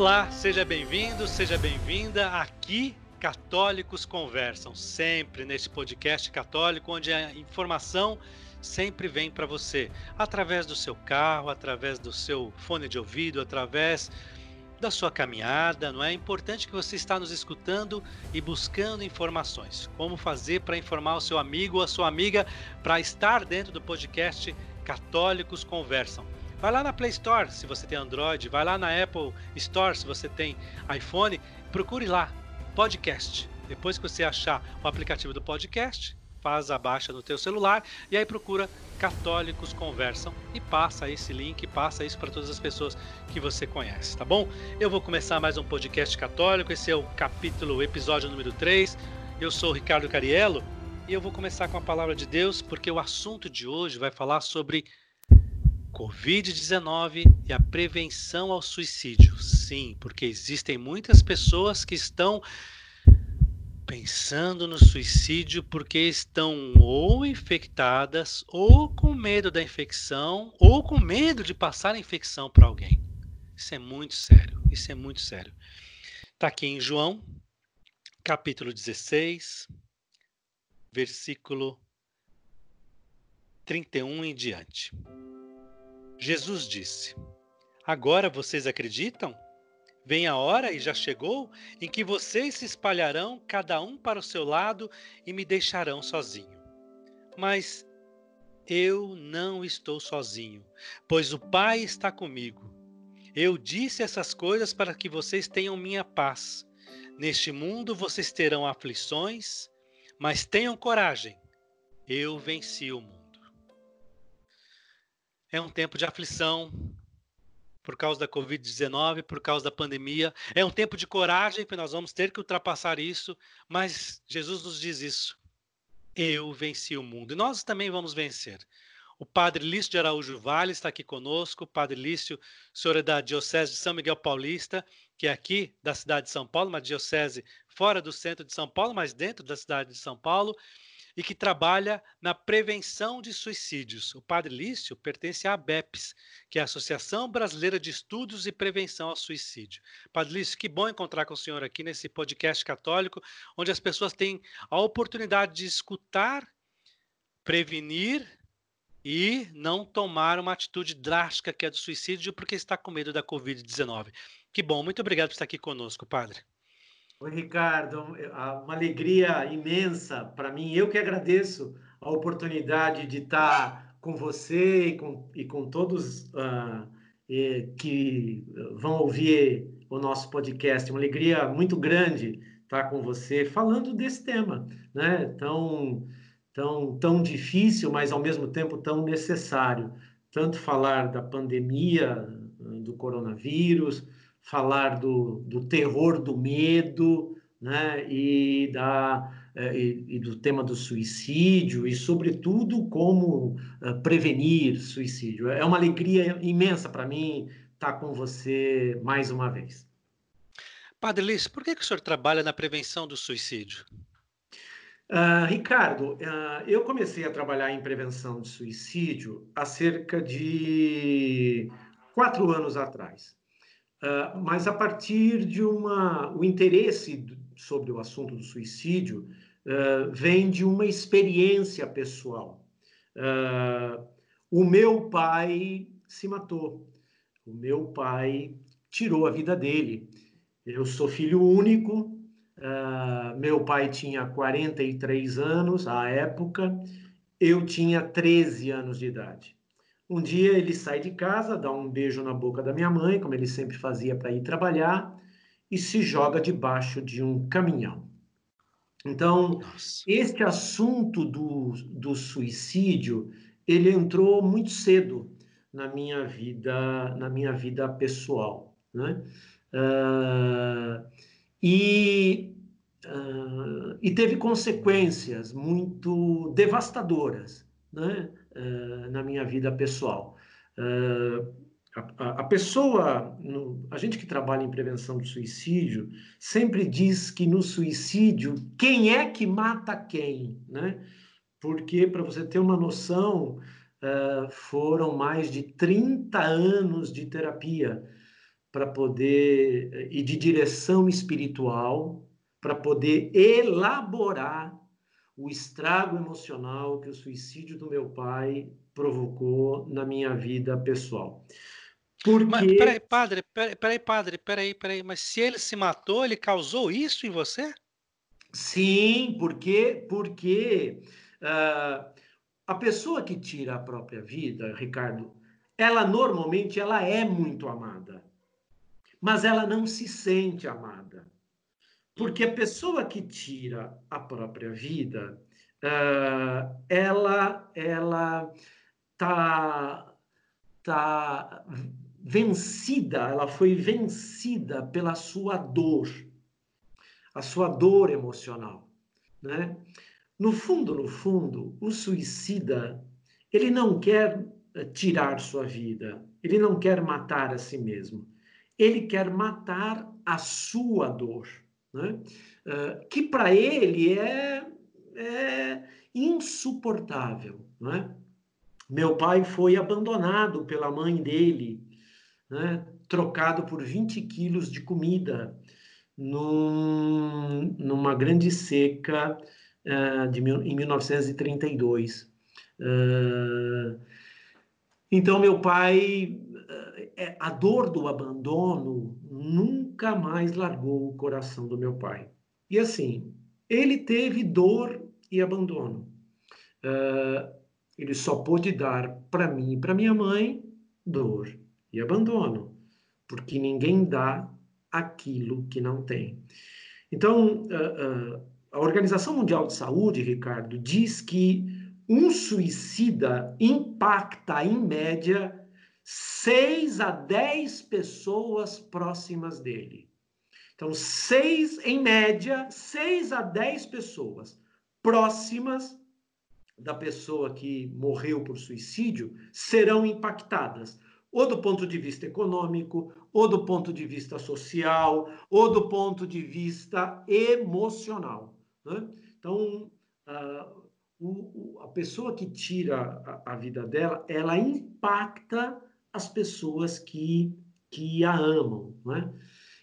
Olá, seja bem-vindo, seja bem-vinda. Aqui, Católicos Conversam, sempre nesse podcast católico, onde a informação sempre vem para você, através do seu carro, através do seu fone de ouvido, através da sua caminhada, não é? é importante que você está nos escutando e buscando informações. Como fazer para informar o seu amigo ou a sua amiga para estar dentro do podcast Católicos Conversam. Vai lá na Play Store se você tem Android, vai lá na Apple Store se você tem iPhone, procure lá podcast. Depois que você achar o aplicativo do podcast, faz a baixa no teu celular e aí procura Católicos Conversam e passa esse link, passa isso para todas as pessoas que você conhece, tá bom? Eu vou começar mais um podcast católico, esse é o capítulo, episódio número 3. Eu sou o Ricardo Cariello e eu vou começar com a palavra de Deus, porque o assunto de hoje vai falar sobre Covid-19 e a prevenção ao suicídio. Sim, porque existem muitas pessoas que estão pensando no suicídio porque estão ou infectadas, ou com medo da infecção, ou com medo de passar a infecção para alguém. Isso é muito sério. Isso é muito sério. Está aqui em João, capítulo 16, versículo 31 em diante. Jesus disse: Agora vocês acreditam? Vem a hora, e já chegou, em que vocês se espalharão, cada um para o seu lado, e me deixarão sozinho. Mas eu não estou sozinho, pois o Pai está comigo. Eu disse essas coisas para que vocês tenham minha paz. Neste mundo vocês terão aflições, mas tenham coragem. Eu venci o mundo. É um tempo de aflição por causa da Covid-19, por causa da pandemia. É um tempo de coragem, que nós vamos ter que ultrapassar isso, mas Jesus nos diz isso. Eu venci o mundo. E nós também vamos vencer. O padre Lício de Araújo Vale está aqui conosco. O padre Lício, senhor é da Diocese de São Miguel Paulista, que é aqui da cidade de São Paulo, uma diocese fora do centro de São Paulo, mas dentro da cidade de São Paulo e que trabalha na prevenção de suicídios. O Padre Lício pertence à ABEPS, que é a Associação Brasileira de Estudos e Prevenção ao Suicídio. Padre Lício, que bom encontrar com o senhor aqui nesse podcast católico, onde as pessoas têm a oportunidade de escutar, prevenir e não tomar uma atitude drástica que é do suicídio porque está com medo da Covid-19. Que bom, muito obrigado por estar aqui conosco, Padre. Oi, Ricardo, é, uma alegria imensa para mim. Eu que agradeço a oportunidade de estar com você e com, e com todos uh, e, que vão ouvir o nosso podcast. Uma alegria muito grande estar com você falando desse tema, né? Tão, tão, tão difícil, mas ao mesmo tempo tão necessário. Tanto falar da pandemia do coronavírus, falar do, do terror do medo, né, e, da, eh, e, e, do tema do suicídio, e, sobretudo, como uh, prevenir suicídio. É uma alegria imensa para mim estar com você mais uma vez. Padre Liz, por que, que o senhor trabalha na prevenção do suicídio? Uh, Ricardo, uh, eu comecei a trabalhar em prevenção de suicídio há cerca de quatro anos atrás. Uh, mas a partir de uma. O interesse sobre o assunto do suicídio uh, vem de uma experiência pessoal. Uh, o meu pai se matou. O meu pai tirou a vida dele. Eu sou filho único. meu pai tinha 43 anos à época. Eu tinha 13 anos de idade. Um dia ele sai de casa, dá um beijo na boca da minha mãe, como ele sempre fazia para ir trabalhar, e se joga debaixo de um caminhão. Então, Nossa. este assunto do, do suicídio, ele entrou muito cedo na minha vida, na minha vida pessoal, né? Uh, e, uh, e teve consequências muito devastadoras, né? Uh, na minha vida pessoal. Uh, a, a, pessoa, no, a gente que trabalha em prevenção do suicídio, sempre diz que no suicídio, quem é que mata quem, né? Porque, para você ter uma noção, uh, foram mais de 30 anos de terapia para poder e de direção espiritual para poder elaborar o estrago emocional que o suicídio do meu pai provocou na minha vida pessoal. Porque... Mas, peraí, padre, peraí, peraí, padre, peraí, peraí, mas se ele se matou, ele causou isso em você? Sim, porque, porque uh, a pessoa que tira a própria vida, Ricardo, ela normalmente ela é muito amada, mas ela não se sente amada. Porque a pessoa que tira a própria vida, uh, ela ela tá, tá vencida, ela foi vencida pela sua dor, a sua dor emocional, né? No fundo, no fundo, o suicida, ele não quer eh, tirar sua vida, ele não quer matar a si mesmo, ele quer matar a sua dor, né? Uh, que para ele é, é insuportável. Né? Meu pai foi abandonado pela mãe dele, né? trocado por 20 quilos de comida num, numa grande seca uh, de, em 1932. Uh, então, meu pai, a dor do abandono nunca mais largou o coração do meu pai. E assim, ele teve dor e abandono. Uh, ele só pôde dar para mim e para minha mãe dor e abandono, porque ninguém dá aquilo que não tem. Então, uh, uh, a Organização Mundial de Saúde, Ricardo, diz que um suicida impacta, em média, 6 a 10 pessoas próximas dele. Então, seis, em média, 6 a 10 pessoas próximas da pessoa que morreu por suicídio serão impactadas, ou do ponto de vista econômico, ou do ponto de vista social, ou do ponto de vista emocional. Né? Então, o, o, a pessoa que tira a, a vida dela, ela impacta as pessoas que, que a amam. Né?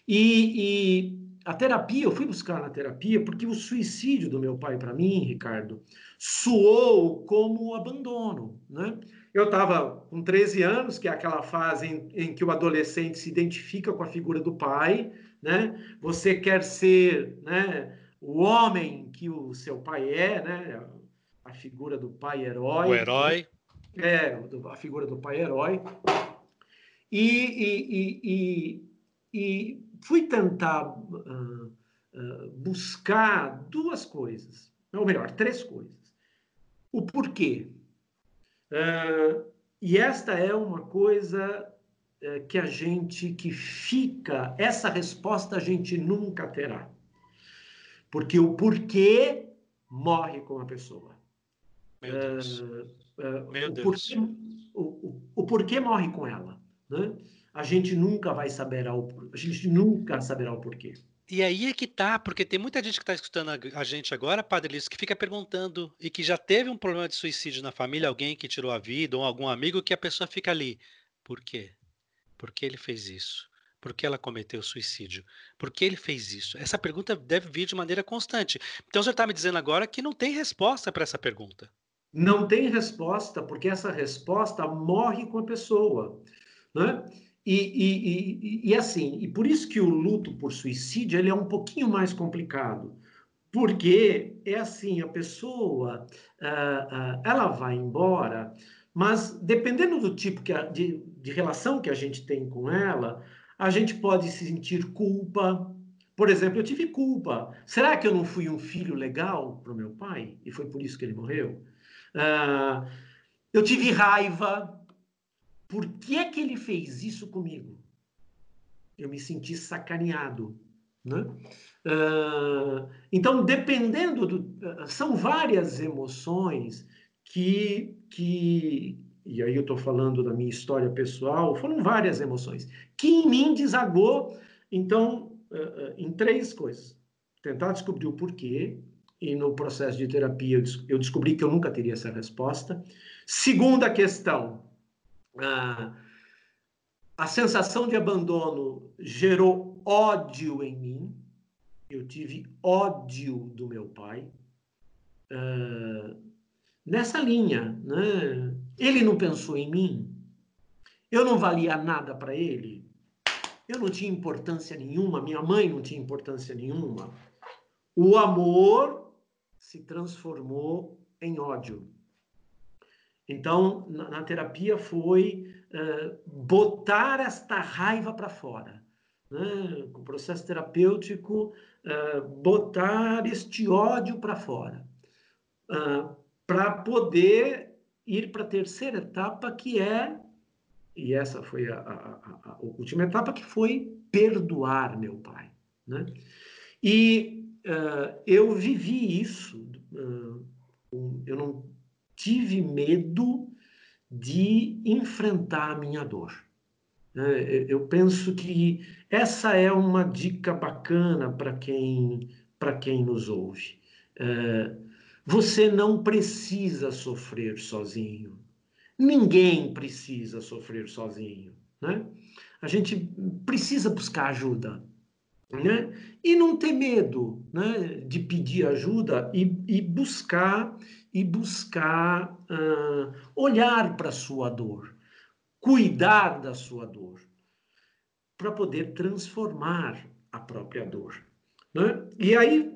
E, e a terapia, eu fui buscar na terapia porque o suicídio do meu pai, para mim, Ricardo, soou como abandono. Né? Eu estava com 13 anos, que é aquela fase em, em, que o adolescente se identifica com a figura do pai, né? Você quer ser, né, o homem que o seu pai é, né? A figura do pai herói. O herói. É, a figura do pai herói. E, e, e, e fui tentar uh, uh, buscar duas coisas, ou melhor, três coisas. O porquê. Uh, e esta é uma coisa que a gente que fica, essa resposta a gente nunca terá. Porque o porquê morre com a pessoa. Meu Deus. Meu o Deus. Porquê, o, o, o porquê morre com ela. Né? A gente nunca vai saber ao, a gente nunca saberá o porquê. E aí é que tá, porque tem muita gente que está escutando a, a, gente agora, Padre Lício, que fica perguntando e que já teve um problema de suicídio na família, alguém que tirou a vida, ou algum amigo, que a pessoa fica ali. Por quê? Por que ele fez isso? Por que ela cometeu suicídio? Por que ele fez isso? Essa pergunta deve vir de maneira constante. Então, o senhor está me dizendo agora que não tem resposta para essa pergunta. Não tem resposta, porque essa resposta morre com a pessoa. Né? E, e, e, e, assim, e por isso que o luto por suicídio ele é um pouquinho mais complicado, porque é assim, a pessoa uh, uh, ela vai embora, mas dependendo do tipo que a, de, de relação que a gente tem com ela, a gente pode se sentir culpa. Por exemplo, eu tive culpa. Será que eu não fui um filho legal para o meu pai e foi por isso que ele morreu? Uh, eu tive raiva por que é que ele fez isso comigo? Eu me senti sacaneado. Né? Uh, então, dependendo do. Uh, são várias emoções que, que. E aí eu estou falando da minha história pessoal, foram várias emoções, que em mim desagou, então, uh, em três coisas. Tentar descobrir o porquê, e no processo de terapia eu descobri que eu nunca teria essa resposta. Segunda questão, ah, a sensação de abandono gerou ódio em mim. Eu tive ódio do meu pai. Uh, nessa linha, né? Ele não pensou em mim. Eu não valia nada para ele. Eu não tinha importância nenhuma. Minha mãe não tinha importância nenhuma. O amor se transformou em ódio. Então, na, na terapia foi uh, botar esta raiva para fora. Né? O processo terapêutico, uh, botar este ódio para fora. Uh, para poder ir para a terceira etapa, que é, e essa foi a, a, a, a, última etapa, que foi perdoar meu pai. Né? E eu vivi isso, eu não tive medo de enfrentar a minha dor. É, eu penso que essa é uma dica bacana para quem, quem nos ouve. É, você não precisa sofrer sozinho. Ninguém precisa sofrer sozinho. Né? A gente precisa buscar ajuda. Né? E não ter medo né, de pedir ajuda e, e buscar e buscar uh, olhar para a sua dor, cuidar da sua dor, para poder transformar a própria dor. Né? E aí,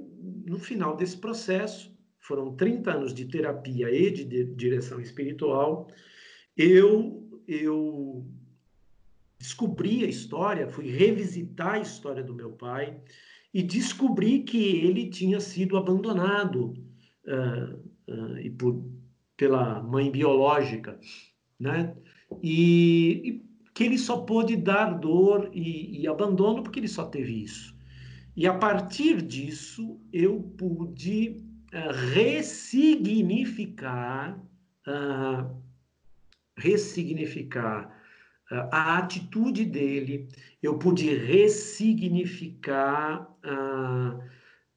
no final desse processo, foram 30 anos de terapia e de, direção espiritual, eu, eu descobri a história, fui revisitar a história do meu pai e descobri que ele tinha sido abandonado uh, uh, e por, pela mãe biológica, né? E, e, que ele só pôde dar dor e, e, abandono porque ele só teve isso. E a partir disso eu pude uh, ressignificar, ressignificar a atitude dele, eu pude ressignificar uh,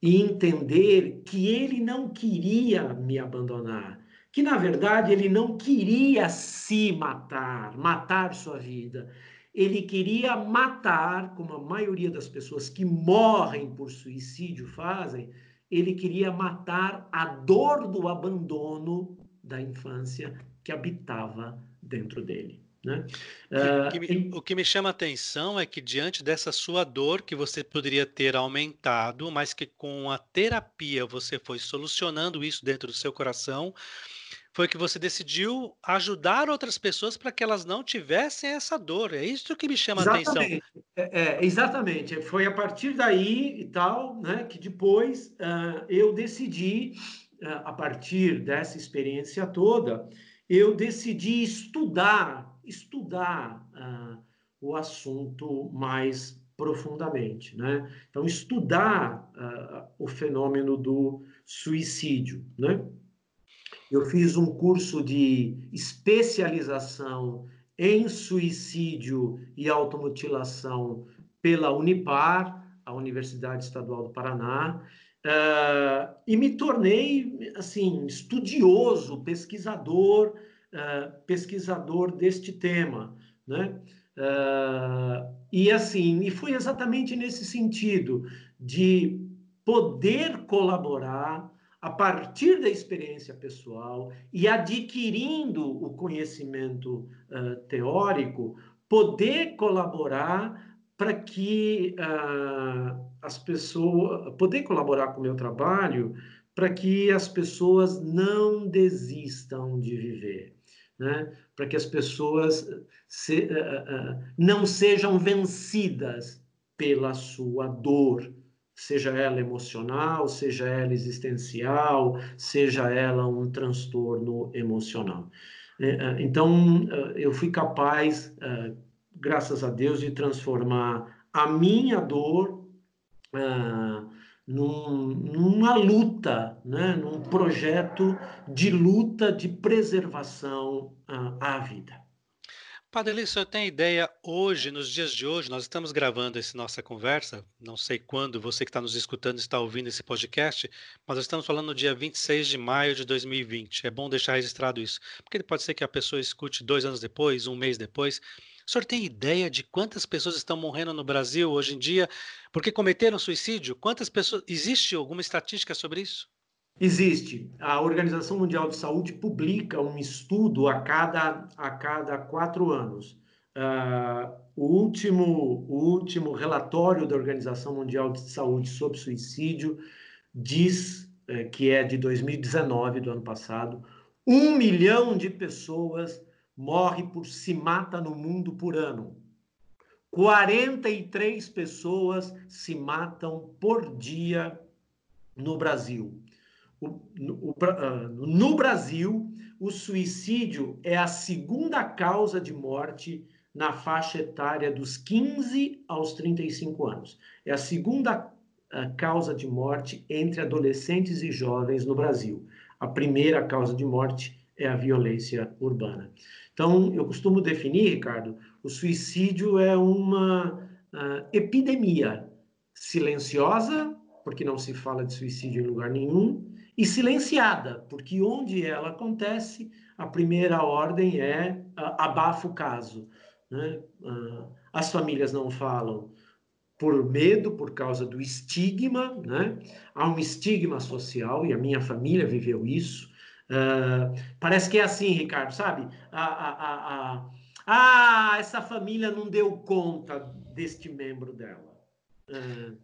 e entender que ele não queria me abandonar, que na verdade ele não queria se matar, matar sua vida. Ele queria matar, como a maioria das pessoas que morrem por suicídio fazem, ele queria matar a dor do abandono da infância que habitava dentro dele. Né? Uh, que me, o que me chama a atenção é que, diante dessa sua dor, que você poderia ter aumentado, mas que com a terapia você foi solucionando isso dentro do seu coração, foi que você decidiu ajudar outras pessoas para que elas não tivessem essa dor. É isso que me chama exatamente. a atenção. É, é, exatamente. Foi a partir daí e tal, né, que depois uh, eu decidi, uh, a partir dessa experiência toda, eu decidi estudar estudar uh, o assunto mais profundamente, né? Então, estudar uh, o fenômeno do suicídio, né? Eu fiz um curso de especialização em suicídio e automutilação pela Unipar, a Universidade Estadual do Paraná, uh, e me tornei, assim, estudioso, pesquisador uh, pesquisador deste tema, né? Uh, e assim, e foi exatamente nesse sentido de poder colaborar a partir da experiência pessoal e adquirindo o conhecimento uh, teórico, poder colaborar para que uh, as pessoas, poder colaborar com o meu trabalho para que as pessoas não desistam de viver né? para que as pessoas se, uh, uh, não sejam vencidas pela sua dor, seja ela emocional, seja ela existencial, seja ela um transtorno emocional. Então, eu fui capaz, graças a Deus, de transformar a minha dor num, numa luta, né? num projeto de luta de preservação à, à vida. Padre Eli, o senhor tem ideia hoje, nos dias de hoje, nós estamos gravando essa nossa conversa, não sei quando você que está nos escutando está ouvindo esse podcast, mas nós estamos falando no dia 26 de maio de 2020. É bom deixar registrado isso, porque pode ser que a pessoa escute dois anos depois, um mês depois. O senhor tem ideia de quantas pessoas estão morrendo no Brasil hoje em dia porque cometeram suicídio? Quantas pessoas. Existe alguma estatística sobre isso? Existe. A Organização Mundial de Saúde publica um estudo a cada, a cada quatro anos. Uh, o, último, o último relatório da Organização Mundial de Saúde sobre suicídio diz, eh, que é de 2019, do ano passado, um milhão de pessoas morre por se mata no mundo por ano. 43 pessoas se matam por dia no Brasil. O, no, o, ah, no Brasil, o suicídio é a segunda causa de morte na faixa etária dos 15 aos 35 anos. É a segunda a uh, causa de morte entre adolescentes e jovens no Brasil. A primeira causa de morte é a violência urbana. Então, eu costumo definir, Ricardo, o suicídio é uma uh, epidemia silenciosa, porque não se fala de suicídio em lugar nenhum, e silenciada, porque onde ela acontece, a primeira ordem é uh, abafa o caso. Né? Uh, as famílias não falam por medo, por causa do estigma, né? há um estigma social, e a minha família viveu isso, Uh, parece que é assim, Ricardo, sabe? A, a, a, ah, essa família não deu conta deste membro dela. Uh,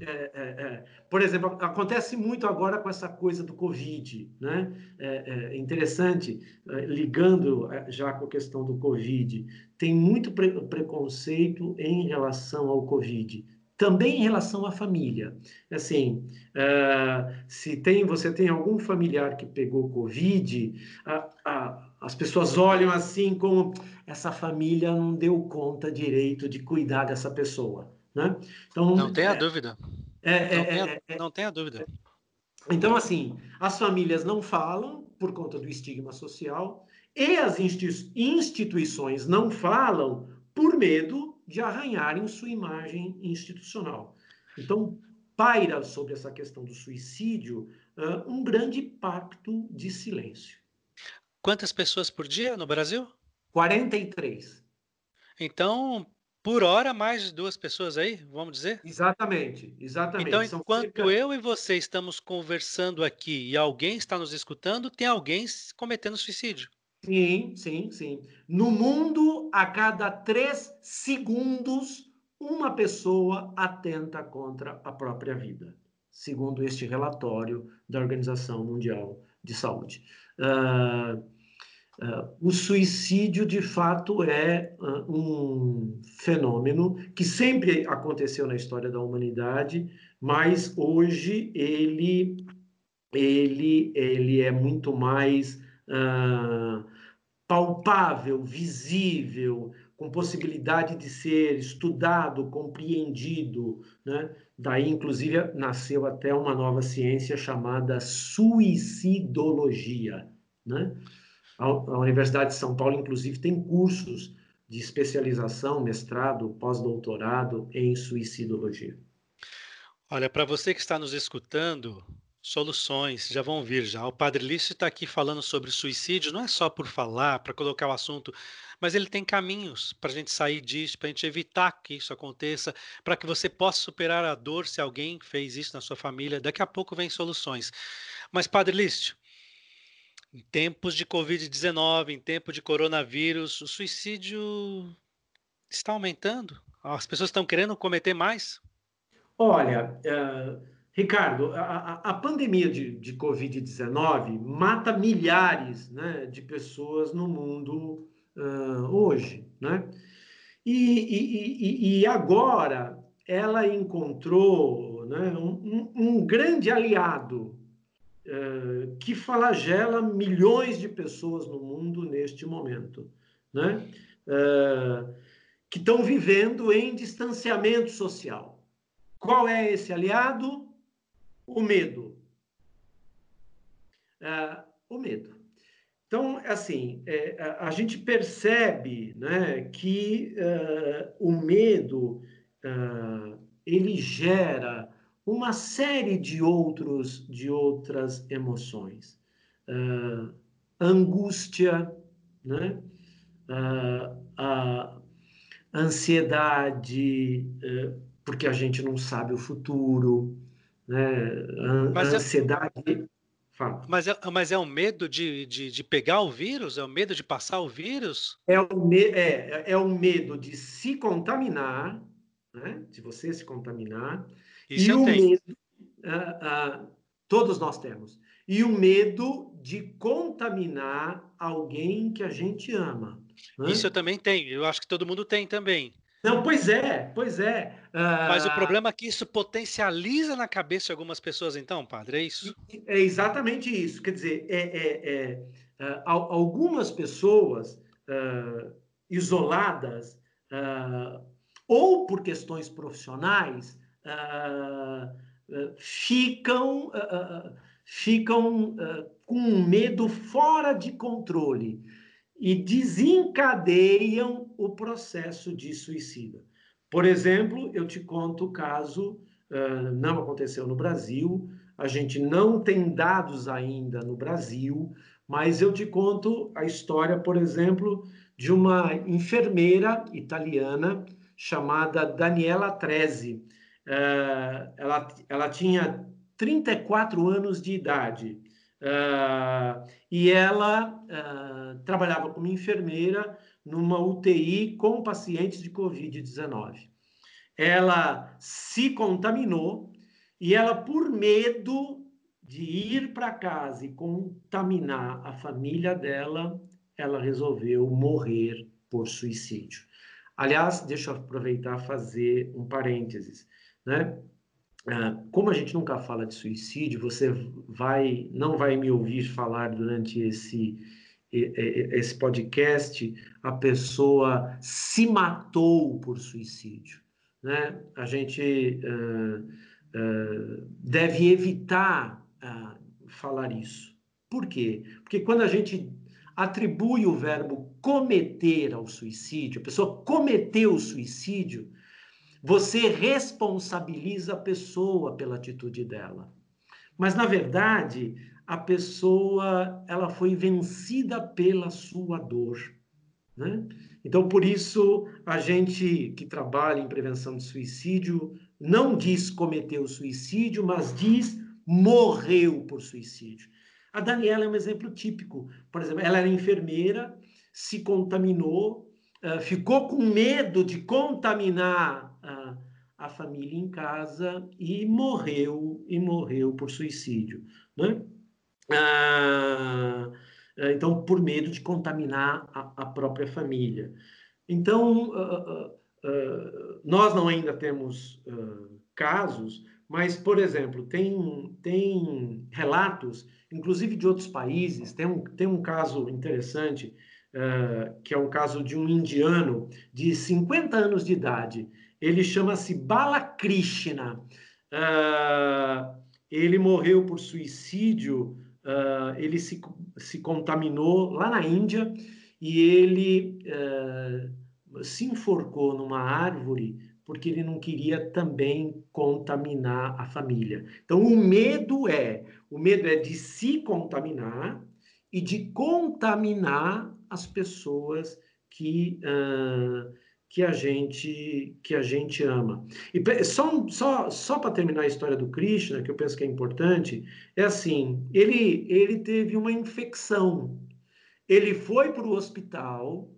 é, é, é. Por exemplo, acontece muito agora com essa coisa do Covid, né? É, é interessante, é, ligando é, já com a questão do Covid, tem muito pre preconceito em relação ao Covid também em relação à família. Assim, uh, se tem, você tem algum familiar que pegou Covid, as pessoas olham assim como essa família não deu conta direito de cuidar dessa pessoa. Né? Então, não tenha é, dúvida. É, não, é, tenha, é, não tenha dúvida. Então, assim, as famílias não falam por conta do estigma social e as instituições não falam por medo de arranharem sua imagem institucional. Então, paira sobre essa questão do suicídio uh, um grande pacto de silêncio. Quantas pessoas por dia no Brasil? 43. Então, por hora, mais de duas pessoas aí, vamos dizer? Exatamente, exatamente. Então, enquanto cerca... eu e você estamos conversando aqui e alguém está nos escutando, tem alguém cometendo suicídio. Sim, sim, sim. No mundo, a cada três segundos, uma pessoa atenta contra a própria vida, segundo este relatório da Organização Mundial de Saúde. Uh, uh, o suicídio, de fato, é uh, um fenômeno que sempre aconteceu na história da humanidade, mas hoje ele, ele, ele é muito mais. Uh, palpável, visível, com possibilidade de ser estudado, compreendido. Né? Daí, inclusive, nasceu até uma nova ciência chamada suicidologia. Né? A, Universidade de São Paulo, inclusive, tem cursos de especialização, mestrado, pós-doutorado em suicidologia. Olha, para você que está nos escutando, Soluções, já vão vir já. O Padre Lício está aqui falando sobre suicídio, não é só por falar, para colocar o assunto, mas ele tem caminhos para a gente sair disso, para a gente evitar que isso aconteça, para que você possa superar a dor se alguém fez isso na sua família. Daqui a pouco vem soluções. Mas, Padre Lício, em tempos de Covid-19, em tempo de coronavírus, o suicídio está aumentando? As pessoas estão querendo cometer mais? Olha, uh Ricardo, a, a pandemia de, de Covid-19 mata milhares né, de pessoas no mundo uh, hoje. Né? E, e, e, agora ela encontrou né, um, um, grande aliado uh, que flagela milhões de pessoas no mundo neste momento, né? Uh, que estão vivendo em distanciamento social. Qual é esse aliado? O medo. Uh, o medo. Então, assim, é, a, a, gente percebe né, que uh, o medo uh, ele gera uma série de outros de outras emoções, angústia, né? uh, a ansiedade, uh, porque a gente não sabe o futuro, né? A, mas é ansiedade. Mas, é, mas é o medo de, de, de, pegar o vírus? É o medo de passar o vírus? É o, me, é, é o medo de se contaminar, né? de você se contaminar. Isso e o tenho. medo, uh, uh, todos nós temos. E o medo de contaminar alguém que a gente ama. Né? Isso eu também tenho. Eu acho que todo mundo tem também. Não, pois é, pois é. Uh... Mas o problema é que isso potencializa na cabeça de algumas pessoas, então, padre, é isso? É exatamente isso. Quer dizer, é, é, é uh, algumas pessoas uh, isoladas, ou por questões profissionais, ficam, ficam com um medo fora de controle e desencadeiam o processo de suicida. Por exemplo, eu te conto o caso, uh, não aconteceu no Brasil, a gente não tem dados ainda no Brasil, mas eu te conto a história, por exemplo, de uma enfermeira italiana chamada Daniela Trezzi. Uh, ela, ela tinha 34 anos de idade. Uh, e ela uh, trabalhava como enfermeira numa UTI com pacientes de Covid-19. Ela se contaminou e ela, por medo de ir para casa e contaminar a família dela, ela resolveu morrer por suicídio. Aliás, deixa eu aproveitar fazer um parênteses, né? Ah, como a gente nunca fala de suicídio, você vai não vai me ouvir falar durante esse esse podcast a pessoa se matou por suicídio, né? A gente uh, uh, deve evitar uh, falar isso. Por quê? Porque quando a gente atribui o verbo cometer ao suicídio, a pessoa cometeu o suicídio, você responsabiliza a pessoa pela atitude dela. Mas na verdade, a pessoa ela foi vencida pela sua dor, né? Então, por isso, a gente que trabalha em prevenção de suicídio não diz cometeu suicídio, mas diz morreu por suicídio. A Daniela é um exemplo típico. Por exemplo, ela era enfermeira, se contaminou, eh, ficou com medo de contaminar a, a família em casa e morreu e morreu por suicídio, né? Ah, então, por medo de contaminar a, a própria família. Então, uh, uh, uh, nós não ainda temos casos, mas, por exemplo, tem, tem relatos, inclusive de outros países, tem um, tem um caso interessante, que é o caso de um indiano de 50 anos de idade, ele chama-se Balakrishna. Uh, ele morreu por suicídio, uh, ele se, se contaminou lá na Índia e ele uh, se enforcou numa árvore porque ele não queria também contaminar a família. Então, o medo é, o medo é de se contaminar e de contaminar as pessoas que uh, que a gente que a gente ama. E só só só para terminar a história do Krishna, que eu penso que é importante, é assim, ele ele teve uma infecção. Ele foi para o hospital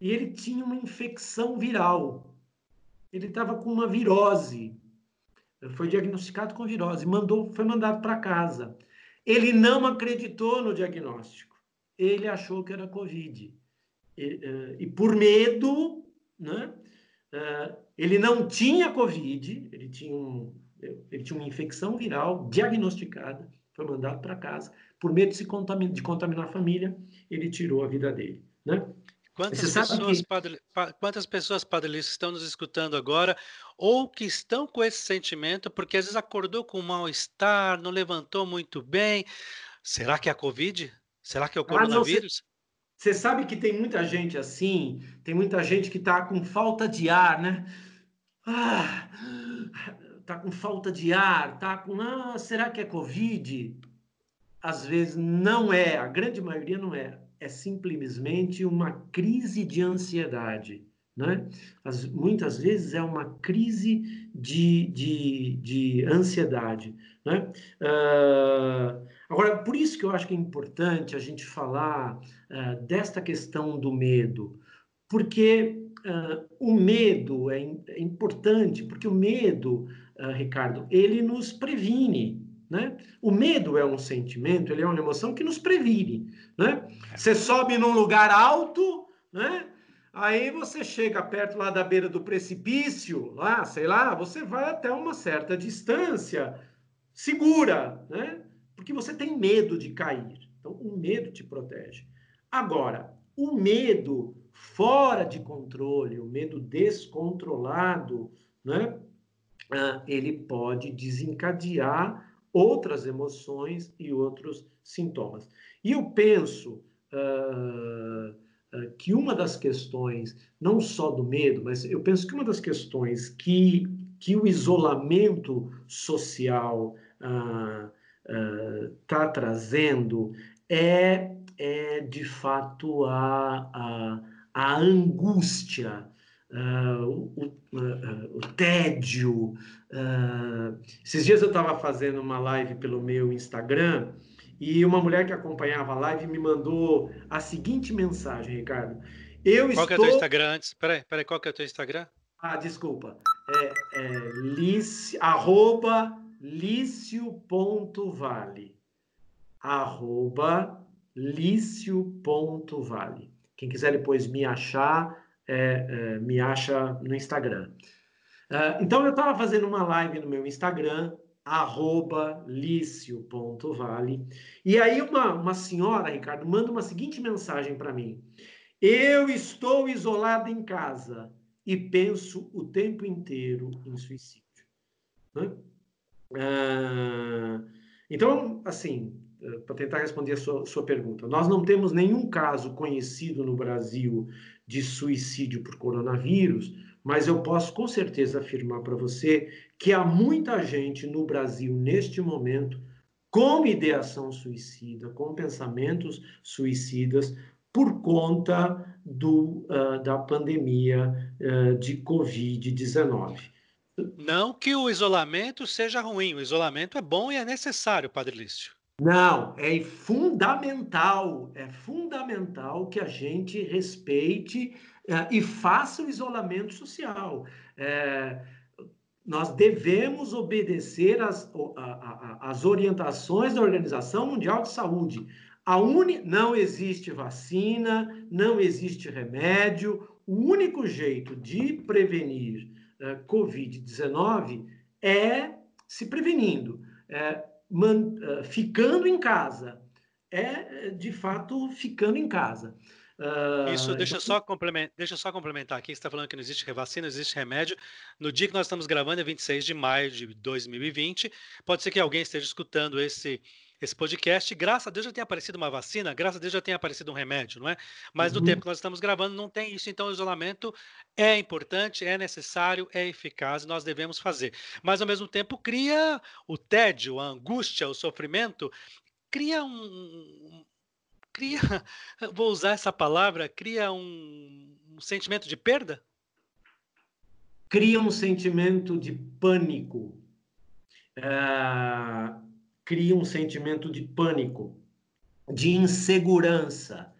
e ele tinha uma infecção viral. Ele estava com uma virose. Foi diagnosticado com virose, mandou foi mandado para casa. Ele não acreditou no diagnóstico. Ele achou que era COVID. E, eh, e por medo né? Uh, ele não tinha Covid, ele tinha, um, ele tinha uma infecção viral diagnosticada, foi mandado para casa. Por medo de, se contaminar, de contaminar a família, ele tirou a vida dele. Né? Quantas pessoas, que... padre, quantas pessoas, Padre estão nos escutando agora ou que estão com esse sentimento porque às vezes acordou com mal-estar, não levantou muito bem? Será que é a Covid? Será que é o coronavírus? Você sabe que tem muita gente assim, tem muita gente que está com falta de ar, né? Ah, tá com falta de ar, tá com. Ah, será que é Covid? Às vezes não é, a grande maioria não é. é simplesmente uma crise de ansiedade. Né? As, muitas vezes é uma crise de, de, de ansiedade. Né? Uh, agora, por isso que eu acho que é importante a gente falar uh, desta questão do medo, porque uh, o medo é, é, importante, porque o medo, Ricardo, ele nos previne. Né? O medo é um sentimento, ele é uma emoção que nos previne. Né? Você sobe num lugar alto, né? Aí você chega perto lá da beira do precipício, lá, sei lá, você vai até uma certa distância segura, né? Porque você tem medo de cair. Então, o medo te protege. Agora, o medo fora de controle, o medo descontrolado, né? Ah, ele pode desencadear outras emoções e outros sintomas. E eu penso. Uh, que uma das questões, não só do medo, mas eu penso que uma das questões que, que o isolamento social está ah, trazendo é, é, de fato, a, a, a angústia, Uh, o, uh, o, tédio. Uh, esses dias eu estava fazendo uma live pelo meu Instagram e uma mulher que acompanhava a live me mandou a seguinte mensagem, Ricardo. Eu qual estou... que é o teu Instagram antes? Peraí, peraí, qual que é o teu Instagram? Ah, desculpa. É, é lice, arroba lício.vale. Arroba lício.vale. Quem quiser depois me achar, é, é, me acha no Instagram. Uh, então, eu estava fazendo uma live no meu Instagram arroba lício.vale. E aí uma, uma senhora, Ricardo, manda uma seguinte mensagem para mim. Eu estou isolada em casa e penso o tempo inteiro em suicídio. Né? Ah, então, assim, eh, para tentar responder a sua, sua pergunta, nós não temos nenhum caso conhecido no Brasil de suicídio por coronavírus, mas eu posso com certeza afirmar para você que há muita gente no Brasil neste momento com ideação suicida, com pensamentos suicidas por conta do, uh, da pandemia uh, de Covid-19. Não que o isolamento seja ruim, o isolamento é bom e é necessário, Padre Lício. Não, é fundamental, é fundamental que a gente respeite uh, e faça o isolamento social. É, nós devemos obedecer às, às orientações da Organização Mundial de Saúde. A uni... Não existe vacina, não existe remédio. O único jeito de prevenir uh, Covid-19 é se prevenindo, é, man... uh, ficando em casa. É, de fato, ficando em casa. Uh, Isso, deixa, então... só complementar, deixa só complementar aqui, você está falando que não existe vacina, não existe remédio. No dia que nós estamos gravando, é 26 de maio de 2020. Pode ser que alguém esteja escutando esse, esse podcast. Graças a Deus já tenha aparecido uma vacina, graças a Deus já tenha aparecido um remédio, não é? Mas no uhum. tempo que nós estamos gravando, não tem isso. Então, o isolamento é importante, é necessário, é eficaz, nós devemos fazer. Mas, ao mesmo tempo, cria o tédio, a angústia, o sofrimento, cria um, cria, vou usar essa palavra, cria um, um sentimento de perda? Cria um sentimento de pânico. Uh, cria um sentimento de pânico, de insegurança.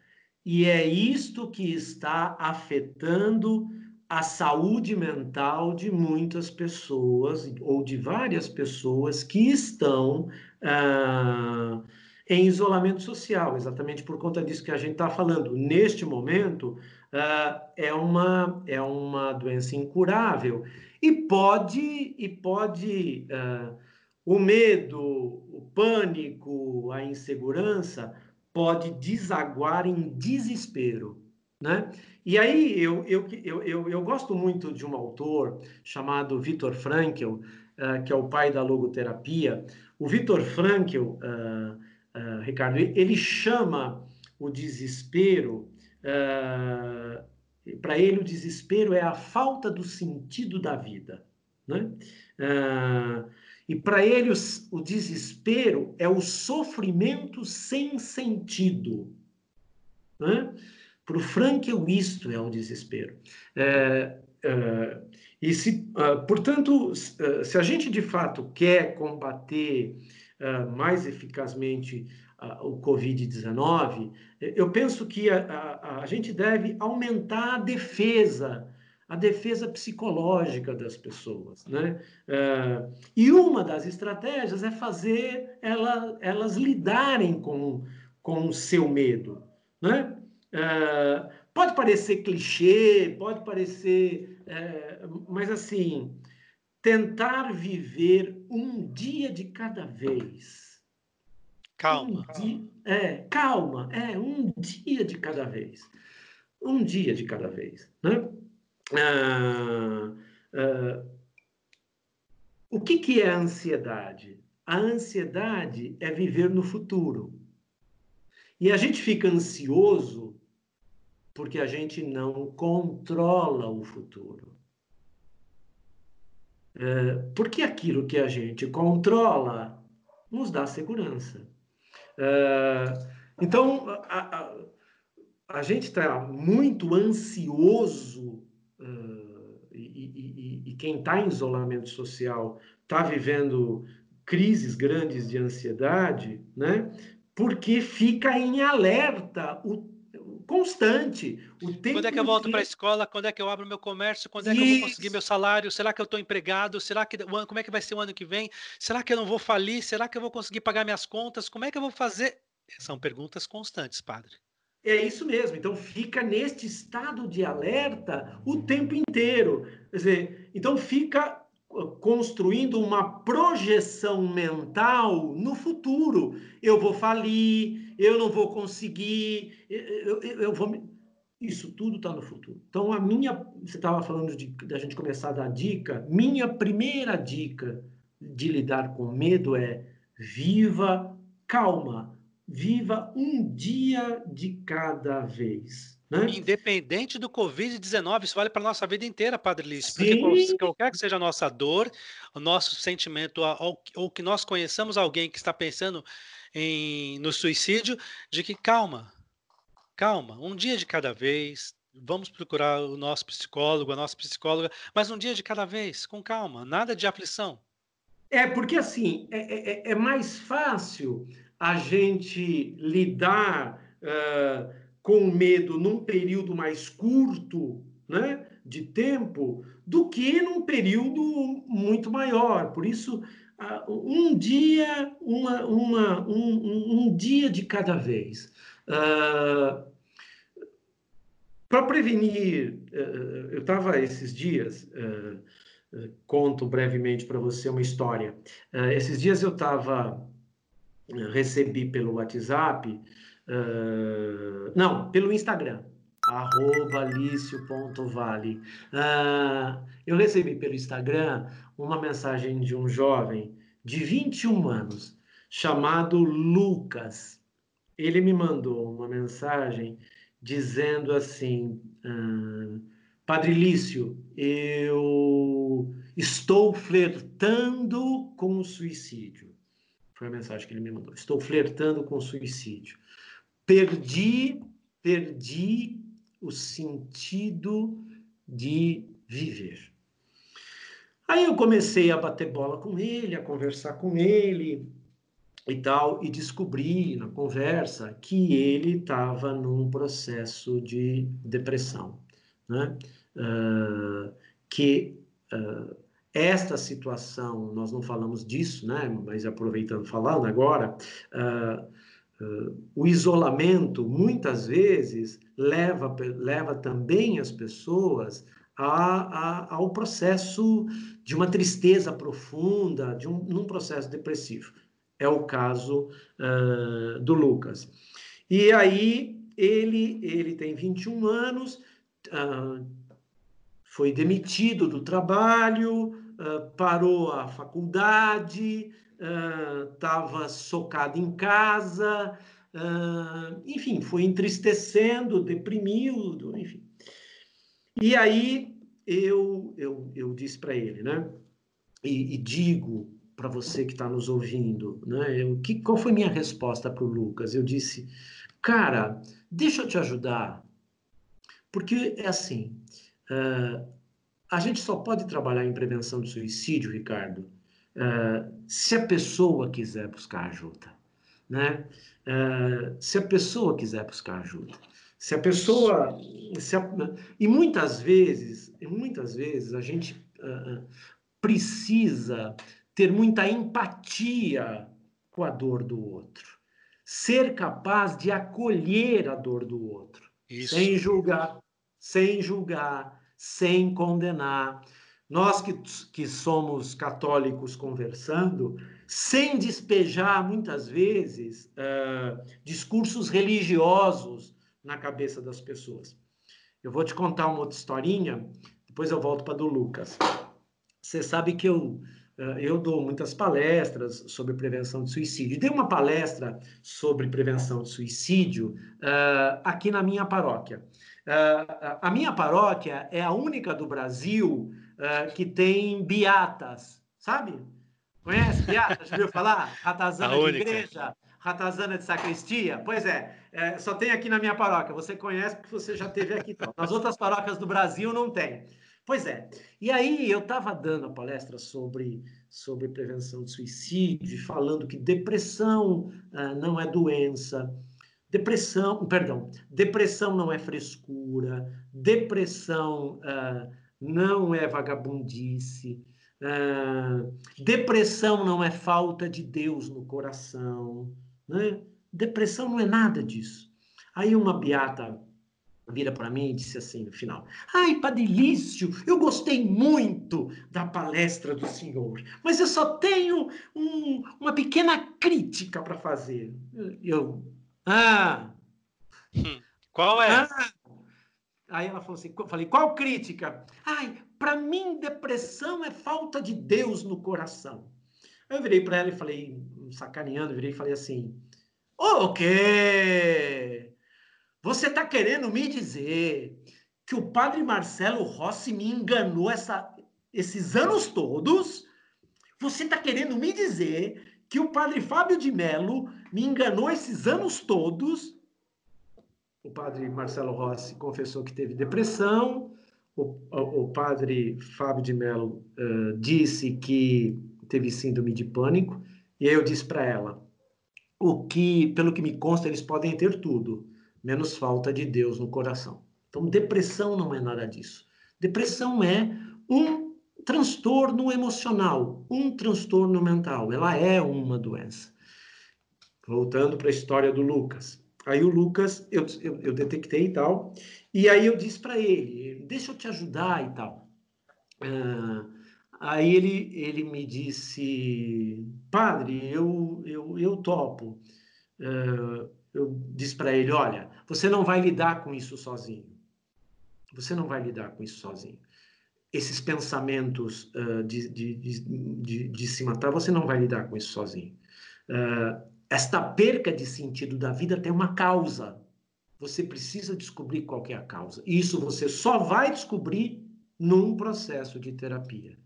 E é isto que está afetando a saúde mental de muitas pessoas, ou de várias pessoas que estão. Uh, em isolamento social, exatamente por conta disso que a gente está falando. Neste momento, uh, é, uma, é uma doença incurável e pode, e pode uh, o medo, o pânico, a insegurança pode desaguar em desespero. Né? E aí eu, eu, eu, eu, eu gosto muito de um autor chamado Viktor Frankl, uh, que é o pai da logoterapia. O Viktor Frankl, uh, uh, Ricardo, ele chama o desespero, para ele o desespero é a falta do sentido da vida. Né? Uh, e para ele o, desespero é o sofrimento sem sentido. Né? Para o Frankel, isto é o desespero. É, é, e se, uh, portanto, uh, se a gente de fato quer combater uh, mais eficazmente o Covid-19, eu penso que a, a, a, gente deve aumentar a defesa, a defesa psicológica das pessoas. Né? e uma das estratégias é fazer ela, elas lidarem com, com o seu medo. Né? pode parecer clichê, pode parecer é, mas assim, tentar viver um dia de cada vez. Calma. Um dia, é, calma, é um dia de cada vez. Um dia de cada vez. Né? Ah, ah, o que, que é a ansiedade? A ansiedade é viver no futuro. E a gente fica ansioso porque a gente não controla o futuro. É, porque aquilo que a gente controla nos dá segurança. É, então, a, a, a gente está muito ansioso, uh, e, e, e, quem está em isolamento social está vivendo crises grandes de ansiedade, né? porque fica em alerta o constante. O tempo quando é que eu volto para a escola? Quando é que eu abro meu comércio? Quando é que Isso. eu vou conseguir meu salário? Será que eu estou empregado? Será que como é que vai ser o ano que vem? Será que eu não vou falir? Será que eu vou conseguir pagar minhas contas? Como é que eu vou fazer? São perguntas constantes, padre. É isso mesmo. Então fica neste estado de alerta o tempo inteiro. Quer dizer, então fica construindo uma projeção mental no futuro. Eu vou falir, eu não vou conseguir, eu, eu, eu vou. Isso tudo está no futuro. Então, a minha. Você estava falando de da gente começar a dar dica. Minha primeira dica de lidar com medo é viva calma. Viva um dia de cada vez. Né? Independente do Covid-19, isso vale para a nossa vida inteira, Padre Lício. Porque qualquer que seja a nossa dor, o nosso sentimento, ou, ou que nós conheçamos alguém que está pensando em, no suicídio, de que calma, calma, um dia de cada vez, vamos procurar o nosso psicólogo, a nossa psicóloga, mas um dia de cada vez, com calma, nada de aflição. É, porque assim, é, é, é mais fácil a gente lidar. Uh, com medo num período mais curto né, de tempo do que num período muito maior. Por isso, um dia, uma, uma, um, um dia de cada vez. Uh, Para prevenir, uh, eu estava esses dias, uh, conto brevemente para você uma história. esses dias eu estava, recebi pelo WhatsApp Uh, não, pelo Instagram, arroba licio.vale. Uh, eu recebi pelo Instagram uma mensagem de um jovem de 21 anos, chamado Lucas. Ele me mandou uma mensagem dizendo assim: uh, Padre Lício, eu estou flertando com o suicídio. Foi a mensagem que ele me mandou. Estou flertando com suicídio perdi, perdi o sentido de viver. Aí eu comecei a bater bola com ele, a conversar com ele e tal, e descobri na conversa que ele estava num processo de depressão, né? Uh, que uh, esta situação, nós não falamos disso, né? Mas aproveitando falando agora, uh, o isolamento, muitas vezes, leva, leva também as pessoas a, a, ao processo de uma tristeza profunda, de um num processo depressivo. É o caso uh, do Lucas. E aí, ele, ele tem 21 anos, uh, foi demitido do trabalho, uh, parou a faculdade, estava uh, socado em casa, uh, enfim, foi entristecendo, deprimido, enfim. E aí eu, eu, eu disse para ele, né? E, e digo para você que está nos ouvindo, né? Eu, que, qual foi minha resposta para o Lucas? Eu disse, Cara, deixa eu te ajudar. Porque é assim, uh, a gente só pode trabalhar em prevenção de suicídio, Ricardo, uh, se a pessoa quiser buscar ajuda, né? Uh, se a pessoa quiser buscar ajuda. Se a pessoa... Se a, e muitas vezes, muitas vezes a gente precisa ter muita empatia com a dor do outro, ser capaz de acolher a dor do outro, Isso. sem julgar, sem julgar, sem condenar. Nós que, que somos católicos conversando, sem despejar muitas vezes uh, discursos religiosos na cabeça das pessoas. Eu vou te contar uma outra historinha, depois eu volto para do Lucas. Você sabe que eu eh, eu dou muitas palestras sobre prevenção de suicídio. Dei uma palestra sobre prevenção de suicídio uh, aqui na minha paróquia. Uh, a minha paróquia é a única do Brasil uh, que tem beatas, sabe? Conhece beatas? Já ouviu falar? Ratazana a de única. igreja, ratazana de sacristia? Pois é, é, só tem aqui na minha paróquia. Você conhece porque você já teve aqui. Então. Nas outras paróquias do Brasil não tem. Pois é. E aí eu estava dando a palestra sobre, sobre prevenção de suicídio, falando que depressão ah, não é doença, depressão, perdão, depressão não é frescura, depressão ah, não é vagabundice, ah, depressão não é falta de Deus no coração, né? Depressão não é nada disso. Aí uma beata vira para mim e disse assim no final: Ai, Padilício, eu gostei muito da palestra do senhor, mas eu só tenho um, uma pequena crítica para fazer. Eu, ah. Hum, qual é? Ah. Aí ela falou assim: falei, qual crítica? Ai, para mim, depressão é falta de Deus no coração. Aí eu virei para ela e falei, sacaneando, virei e falei assim: O quê? Você está querendo me dizer que o padre Marcelo Rossi me enganou essa, esses anos todos? Você está querendo me dizer que o padre Fábio de Mello me enganou esses anos todos? O padre Marcelo Rossi confessou que teve depressão. O, o, o padre Fábio de Mello uh, disse que teve síndrome de pânico. E aí eu disse para ela: o que, pelo que me consta, eles podem ter tudo menos falta de Deus no coração. Então, depressão não é nada disso. Depressão é um transtorno emocional, um transtorno mental. Ela é uma doença. Voltando para a história do Lucas. Aí o Lucas, eu, eu, eu detectei e tal, e aí eu disse para ele, deixa eu te ajudar e tal. Uh, aí ele, ele me disse, padre, eu, eu, eu topo. Uh, eu disse para ele: olha, você não vai lidar com isso sozinho. Você não vai lidar com isso sozinho. Esses pensamentos uh, de, de, de, de, se matar, você não vai lidar com isso sozinho. Uh, esta perca de sentido da vida tem uma causa. Você precisa descobrir qual é a causa. Isso você só vai descobrir num processo de terapia.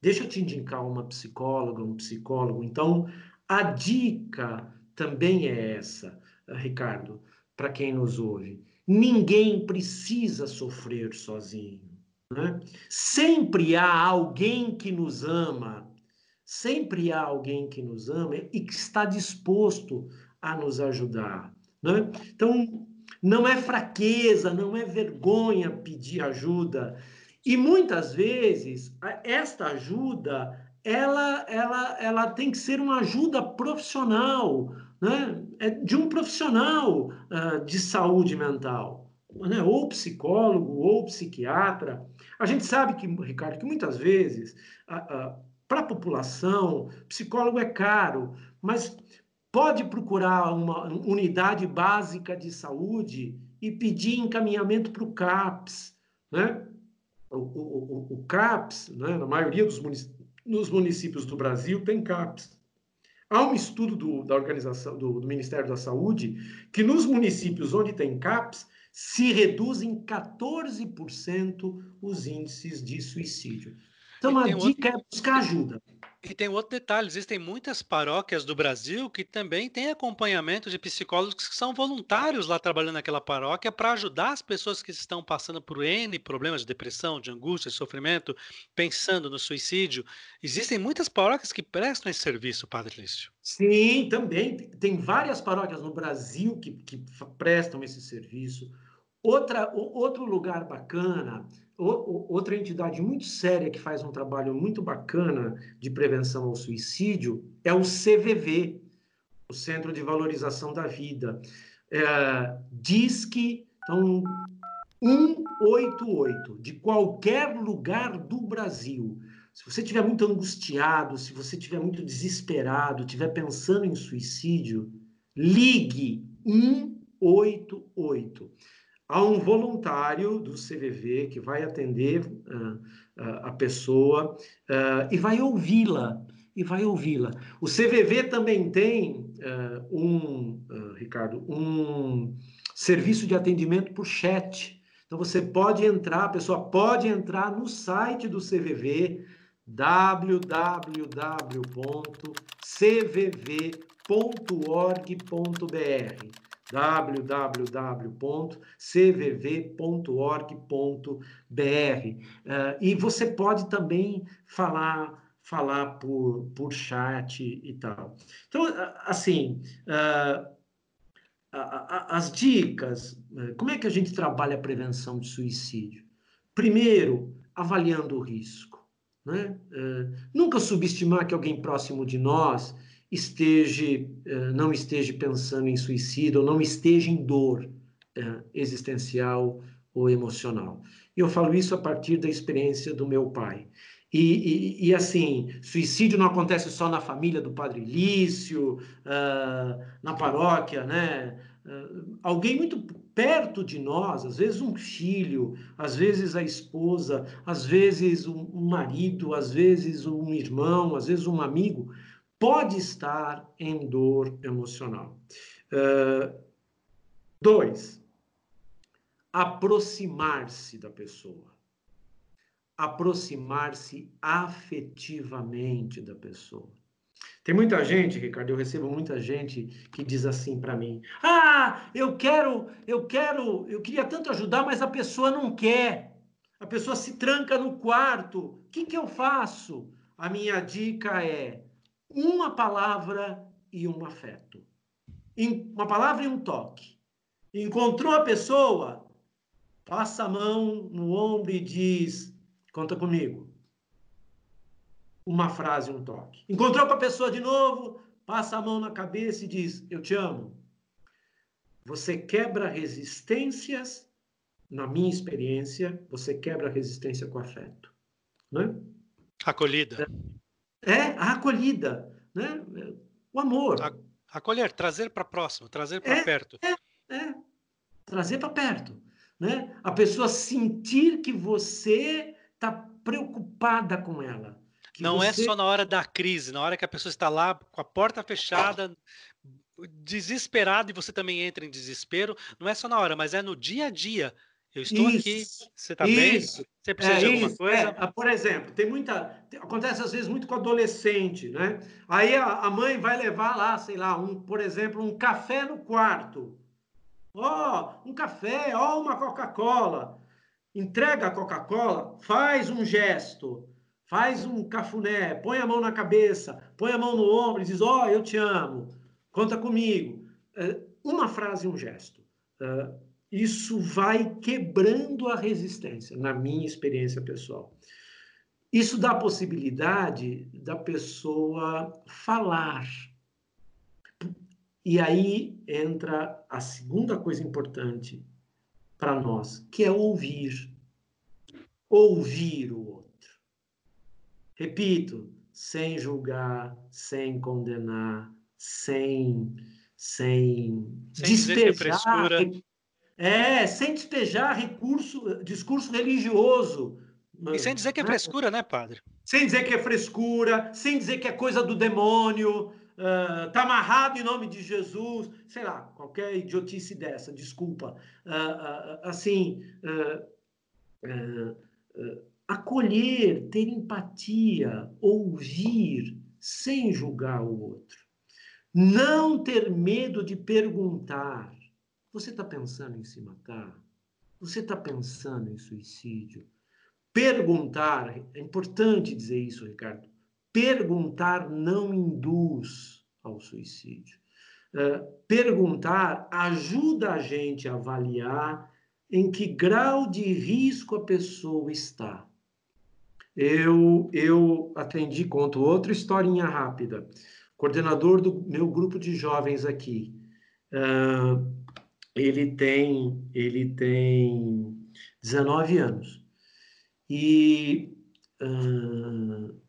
Deixa eu te indicar uma psicóloga, um psicólogo. Então, a dica também é essa. Ricardo, para quem nos ouve. Ninguém precisa sofrer sozinho. Né? Sempre há alguém que nos ama, sempre há alguém que nos ama e que está disposto a nos ajudar. Né? Então, não é fraqueza, não é vergonha pedir ajuda. E muitas vezes, esta ajuda, ela, ela, ela tem que ser uma ajuda profissional, né, é de um profissional uh, de saúde mental, né, ou psicólogo, ou psiquiatra. A gente sabe que, Ricardo, que muitas vezes, para a população, psicólogo é caro, mas pode procurar uma unidade básica de saúde e pedir encaminhamento para o CAPS, né? O, o, o, o CAPS, né, na maioria dos municípios, nos municípios do Brasil, tem CAPS. Há um estudo do, da organização do, do, Ministério da Saúde que nos municípios onde tem CAPS se reduzem 14% os índices de suicídio. Então a dica outro... é buscar ajuda. E tem outro detalhe, existem muitas paróquias do Brasil que também têm acompanhamento de psicólogos que são voluntários lá trabalhando naquela paróquia para ajudar as pessoas que estão passando por N problemas de depressão, de angústia, de sofrimento, pensando no suicídio. Existem muitas paróquias que prestam esse serviço, Padre Lício. Sim, também. Tem várias paróquias no Brasil que, que prestam esse serviço. Outra, outro lugar bacana outra entidade muito séria que faz um trabalho muito bacana de prevenção ao suicídio é o CVV, o Centro de Valorização da Vida. É, diz que então, 188 de qualquer lugar do Brasil. Se você estiver muito angustiado, se você estiver muito desesperado, estiver pensando em suicídio, ligue 188 há um voluntário do CVV que vai atender uh, uh, a pessoa uh, e vai ouvi-la e vai ouvi-la. O CVV também tem um, Ricardo, um serviço de atendimento por chat. Então você pode entrar, a pessoa pode entrar no site do CVV www.cvv.org.br www.cvv.org.br. Uh, e você pode também falar falar por, por chat e tal. Então, assim, uh, as dicas, né, como é que a gente trabalha a prevenção de suicídio? Primeiro, avaliando o risco. Né? Uh, nunca subestimar que alguém próximo de nós esteja, eh, não esteja pensando em suicídio, não esteja em dor eh, existencial ou emocional. E eu falo isso a partir da experiência do meu pai. E, e, e, assim, suicídio não acontece só na família do Padre Lício, uh, na paróquia, né? Uh, alguém muito perto de nós, às vezes um filho, às vezes a esposa, às vezes um, um marido, às vezes um irmão, às vezes um amigo, pode estar em dor emocional. Uh, dois, aproximar-se da pessoa. Aproximar-se afetivamente da pessoa. Tem muita gente, Ricardo, eu recebo muita gente que diz assim para mim: "Ah, eu quero, eu quero, eu queria tanto ajudar, mas a pessoa não quer. A pessoa se tranca no quarto. O que que eu faço?" A minha dica é: uma palavra e um afeto. Uma palavra e um toque. Encontrou a pessoa, passa a mão no ombro e diz: Conta comigo. Uma frase, um toque. Encontrou com a pessoa de novo, passa a mão na cabeça e diz: Eu te amo. Você quebra resistências, na minha experiência, você quebra resistência com afeto. Né? Acolhida. É a acolhida, né? o amor. Acolher, trazer para próximo, trazer para é, perto. É, é. trazer para perto. Né? A pessoa sentir que você está preocupada com ela. Não é você... é só na hora da crise, na hora que a pessoa está lá com a porta fechada, desesperada e você também entra em desespero. Não é só na hora, mas é no dia a dia. Eu estou isso, aqui, você está bem? Você precisa é, de alguma isso, coisa? É. Por exemplo, tem muita. Acontece às vezes muito com adolescente, né? Aí a, a mãe vai levar lá, sei lá, um, por exemplo, um café no quarto. Ó, oh, um café, ó, oh, uma Coca-Cola. Entrega a Coca-Cola, faz um gesto, faz um cafuné, põe a mão na cabeça, põe a mão no ombro e diz: Ó, oh, eu te amo, conta comigo. É, uma frase e um gesto. Isso vai quebrando a resistência, na minha experiência pessoal. Isso dá a possibilidade da pessoa falar. E aí entra a segunda coisa importante para nós, que é ouvir. Ouvir o outro. Repito, sem julgar, sem condenar, sem sem, sem despejar, é, sem despejar recurso, discurso religioso. E sem dizer que é né? frescura, né, padre? Sem dizer que é frescura, sem dizer que é coisa do demônio, uh, tá amarrado em nome de Jesus, sei lá, qualquer idiotice dessa, desculpa. Uh, uh, assim, acolher, ter empatia, ouvir, sem julgar o outro. Não ter medo de perguntar. Você está pensando em se matar? Você está pensando em suicídio? Perguntar, é importante dizer isso, Ricardo. Perguntar não induz ao suicídio. Uh, perguntar ajuda a gente a avaliar em que grau de risco a pessoa está. Eu, eu atendi, conto outra historinha rápida. Coordenador do meu grupo de jovens aqui. Uh, ele tem, ele tem 19 anos. E uh,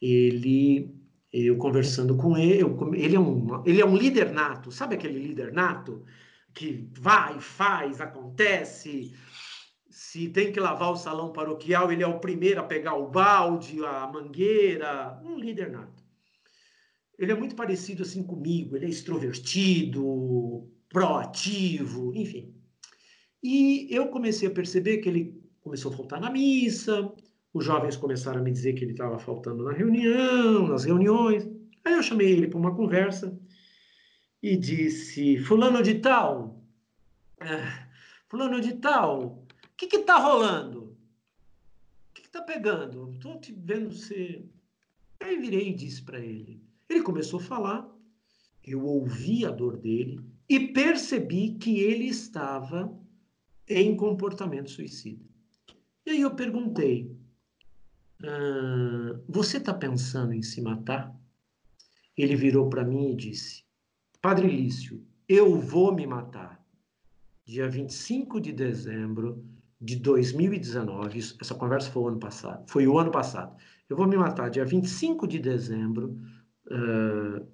ele, eu conversando com ele, eu, ele, é um, ele é um líder nato, sabe aquele líder nato? Que vai, faz, acontece. Se tem que lavar o salão paroquial, ele é o primeiro a pegar o balde, a mangueira, um líder nato. Ele é muito parecido assim comigo, ele é extrovertido, proativo, enfim. E eu comecei a perceber que ele começou a faltar na missa, os jovens começaram a me dizer que ele estava faltando na reunião, nas reuniões. Aí eu chamei ele para uma conversa e disse: Fulano de Tal, é, Fulano de Tal, o que está rolando? O que está pegando? Estou te vendo você. Aí virei e disse para ele. Ele começou a falar, eu ouvi a dor dele e percebi que ele estava em comportamento suicida. E aí eu perguntei: ah, Você está pensando em se matar? Ele virou para mim e disse: Padre Lício, eu vou me matar. Dia 25 de dezembro de 2019, essa conversa foi o ano passado, foi o ano passado. Eu vou me matar dia 25 de dezembro, uh,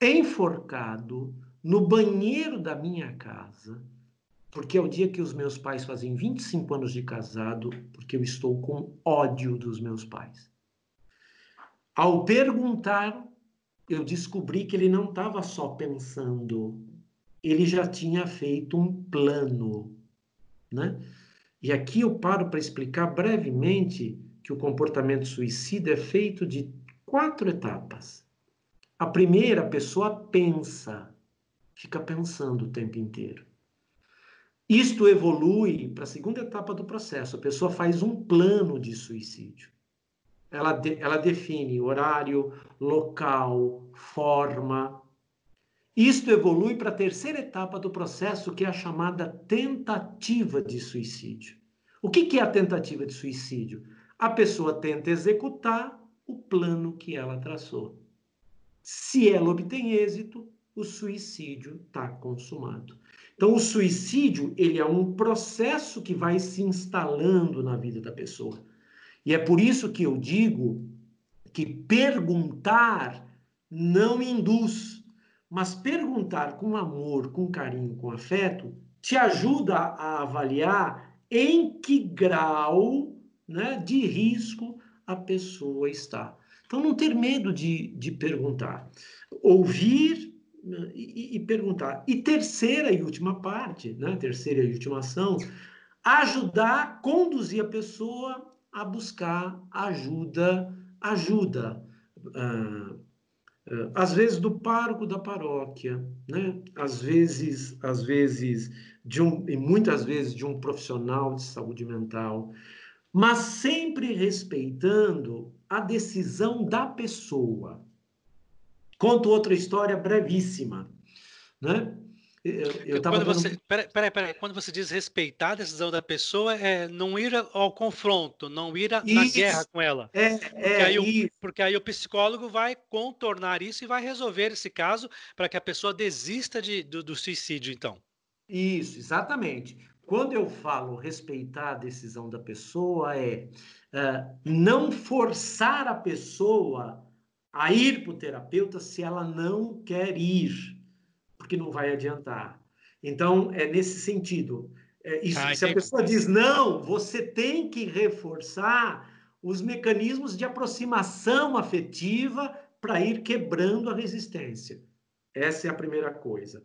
enforcado no banheiro da minha casa, porque é o dia que os meus pais fazem 25 anos de casado, porque eu estou com ódio dos meus pais. Ao perguntar, eu descobri que ele não estava só pensando, ele já tinha feito um plano, né? E aqui eu paro para explicar brevemente que o comportamento suicida é feito de quatro etapas. A primeira, a pessoa pensa, fica pensando o tempo inteiro. Isto evolui para a segunda etapa do processo. A pessoa faz um plano de suicídio. Ela, de, ela define horário, local, forma. Isto evolui para a terceira etapa do processo, que é a chamada tentativa de suicídio. O que, que é a tentativa de suicídio? A pessoa tenta executar o plano que ela traçou. Se ela obtém êxito, o suicídio está consumado. Então, o suicídio ele é um processo que vai se instalando na vida da pessoa. E é por isso que eu digo que perguntar não induz, mas perguntar com amor, com carinho, com afeto, te ajuda a avaliar em que grau né, de risco a pessoa está. Então, não ter medo de, de perguntar. Ouvir e, e, perguntar. E terceira e última parte, né? terceira e última ação, ajudar, conduzir a pessoa a buscar ajuda, ajuda. Ah, ah, às vezes do pároco da paróquia, né? Às vezes, às vezes de um e muitas vezes de um profissional de saúde mental, mas sempre respeitando a decisão da pessoa. Conto outra história brevíssima, né? Eu, eu quando você, peraí, peraí, peraí, quando você diz respeitar a decisão da pessoa, é não ir ao confronto, não ir a, na guerra com ela. É, porque, é, aí o, porque aí o psicólogo vai contornar isso e vai resolver esse caso para que a pessoa desista de, do, do suicídio, então. Isso, exatamente. Quando eu falo respeitar a decisão da pessoa, é uh, não forçar a pessoa a ir para o terapeuta se ela não quer ir, porque não vai adiantar. Então, é nesse sentido. É, isso, ah, se a pessoa diz não, você tem que reforçar os mecanismos de aproximação afetiva para ir quebrando a resistência. Essa é a primeira coisa.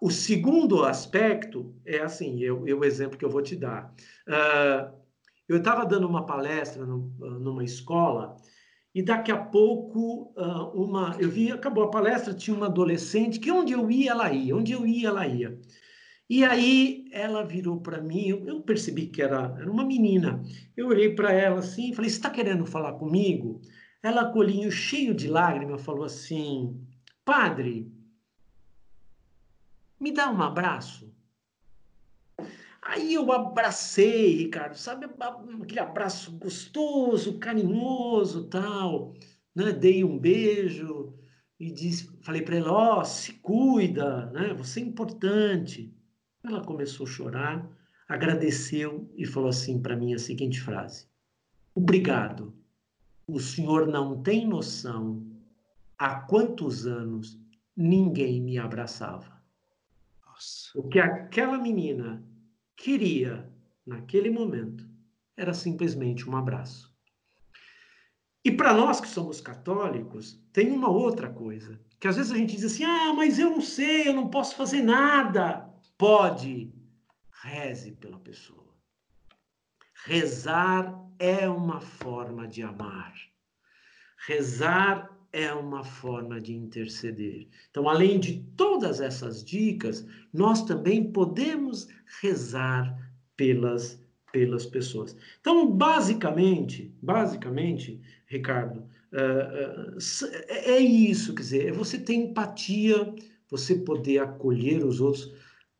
O segundo aspecto é assim, eu, eu o exemplo que eu vou te dar. Uh, Eu estava dando uma palestra no, numa escola e daqui a pouco uma, eu vi, acabou a palestra, tinha uma adolescente que onde eu ia ela ia, onde eu ia ela ia. E aí ela virou para mim, eu, eu, percebi que era, era uma menina. Eu olhei para ela assim, falei: "Está querendo falar comigo?" Ela, colinho cheio de lágrimas, falou assim: "Padre, me dá um abraço." Aí eu abracei, Ricardo, sabe, aquele abraço gostoso, carinhoso, tal, né? Dei um beijo e disse, falei para ela, ó, oh, se cuida, né? Você é importante. Ela começou a chorar, agradeceu e falou assim para mim a seguinte frase: Obrigado. O senhor não tem noção há quantos anos ninguém me abraçava. Nossa. O que aquela menina queria naquele momento era simplesmente um abraço. E para nós que somos católicos, tem uma outra coisa, que às vezes a gente diz assim: "Ah, mas eu não sei, eu não posso fazer nada" pode, reze pela pessoa. Rezar é uma forma de amar. Rezar é uma forma de interceder. Então, além de todas essas dicas, nós também podemos rezar pelas pelas pessoas. Então, basicamente, basicamente, Ricardo, uh, uh, é isso, quer dizer, é você ter empatia, você poder acolher os outros.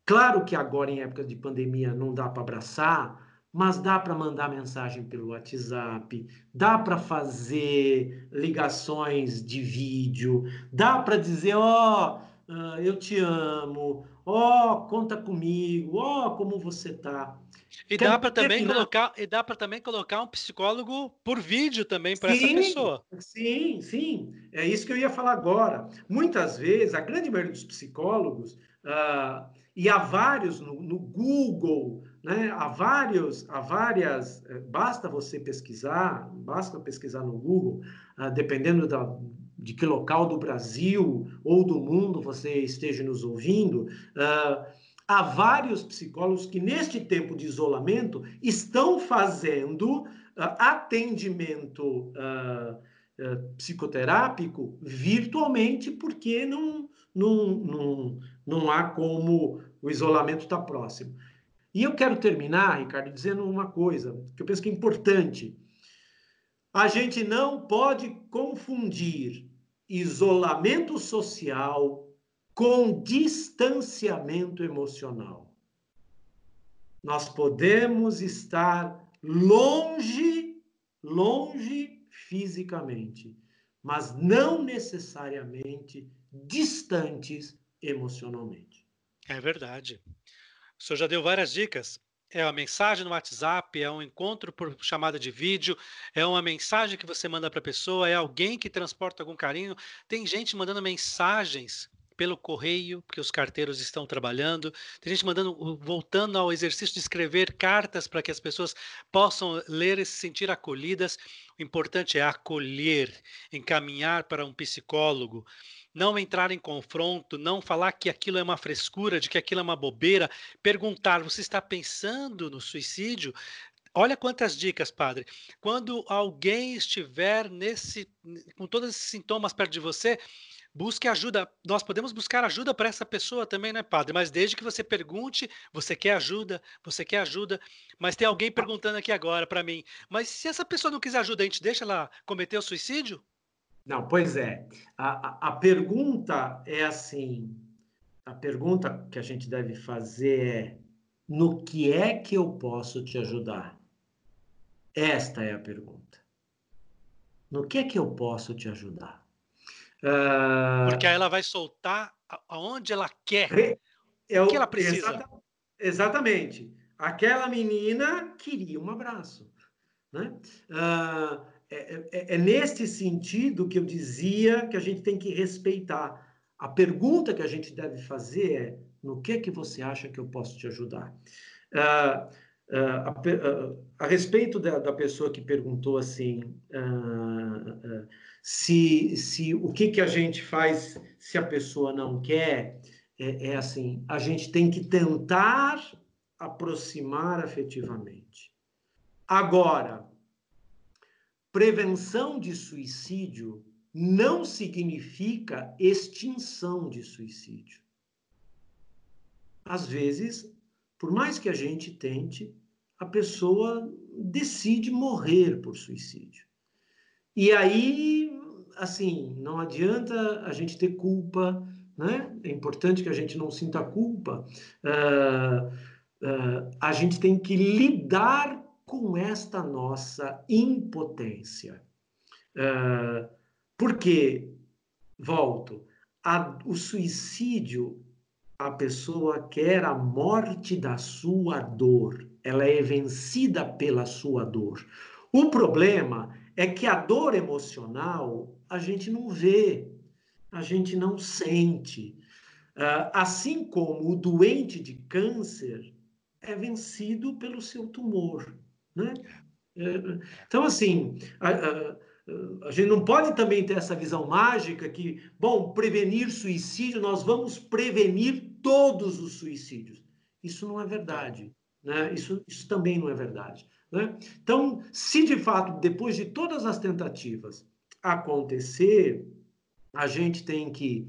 Claro que agora, em época de pandemia, não dá para abraçar, mas dá para mandar mensagem pelo WhatsApp, dá para fazer ligações de vídeo, dá para dizer: Ó, oh, eu te amo, ó, oh, conta comigo, ó, oh, como você tá. E dá para também colocar e dá para também colocar um psicólogo por vídeo também para essa pessoa. Sim, sim, é isso que eu ia falar agora. Muitas vezes a grande maioria dos psicólogos uh, e há vários no, no, Google, né? há vários, há várias, eh, basta você pesquisar, basta pesquisar no Google, uh, dependendo da, de que local do Brasil ou do mundo você esteja nos ouvindo, uh, há vários psicólogos que, neste tempo de isolamento, estão fazendo uh, atendimento psicoterápico virtualmente, porque não, não, não, não há como o isolamento estar tá próximo. E eu quero terminar, Ricardo, dizendo uma coisa que eu penso que é importante. A gente não pode confundir isolamento social com distanciamento emocional. Nós podemos estar longe, longe fisicamente, mas não necessariamente distantes emocionalmente. É verdade. O senhor já deu várias dicas. É uma mensagem no WhatsApp, é um encontro por chamada de vídeo, é uma mensagem que você manda para a pessoa, é alguém que transporta algum carinho. Tem gente mandando mensagens pelo correio, porque os carteiros estão trabalhando. Tem gente mandando, voltando ao exercício de escrever cartas para que as pessoas possam ler e se sentir acolhidas. O importante é acolher, encaminhar para um psicólogo não entrar em confronto, não falar que aquilo é uma frescura, de que aquilo é uma bobeira, perguntar: você está pensando no suicídio? Olha quantas dicas, padre. Quando alguém estiver nesse, com todos esses sintomas perto de você, busque ajuda. Nós podemos buscar ajuda para essa pessoa também, né, padre? Mas desde que você pergunte, você quer ajuda, você quer ajuda. Mas tem alguém perguntando aqui agora para mim, mas se essa pessoa não quiser ajuda, a gente deixa ela cometer o suicídio? Não, pois é. A, a, a pergunta é assim: a pergunta que a gente deve fazer é: no que é que eu posso te ajudar? Esta é a pergunta. No que é que eu posso te ajudar? Uh... Porque aí ela vai soltar aonde ela quer. Eu, o que ela precisa. Exata, exatamente. Aquela menina queria um abraço. Né? Uh, é, é, é, é neste sentido que eu dizia que a gente tem que respeitar. A pergunta que a gente deve fazer é: no que que você acha que eu posso te ajudar? Uh, uh, a, uh, a, respeito da, da, pessoa que perguntou assim, se, se o que que a gente faz se a pessoa não quer, é, é assim: a gente tem que tentar aproximar afetivamente Agora, prevenção de suicídio não significa extinção de suicídio. Às vezes, por mais que a gente tente, a pessoa decide morrer por suicídio. E aí, assim, não adianta a gente ter culpa, né? É importante que a gente não sinta culpa. Uh, uh, a gente tem que lidar com esta nossa impotência. Uh, porque, volto, a, o suicídio, a pessoa quer a morte da sua dor, ela é vencida pela sua dor. O problema é que a dor emocional a gente não vê, a gente não sente. Uh, assim como o doente de câncer é vencido pelo seu tumor. Né? É, então, assim, a, a, a, gente não pode também ter essa visão mágica que, bom, prevenir suicídio, nós vamos prevenir todos os suicídios. Isso não é verdade. Né? Isso, isso também não é verdade. Né? Então, se de fato, depois de todas as tentativas acontecer, a gente tem que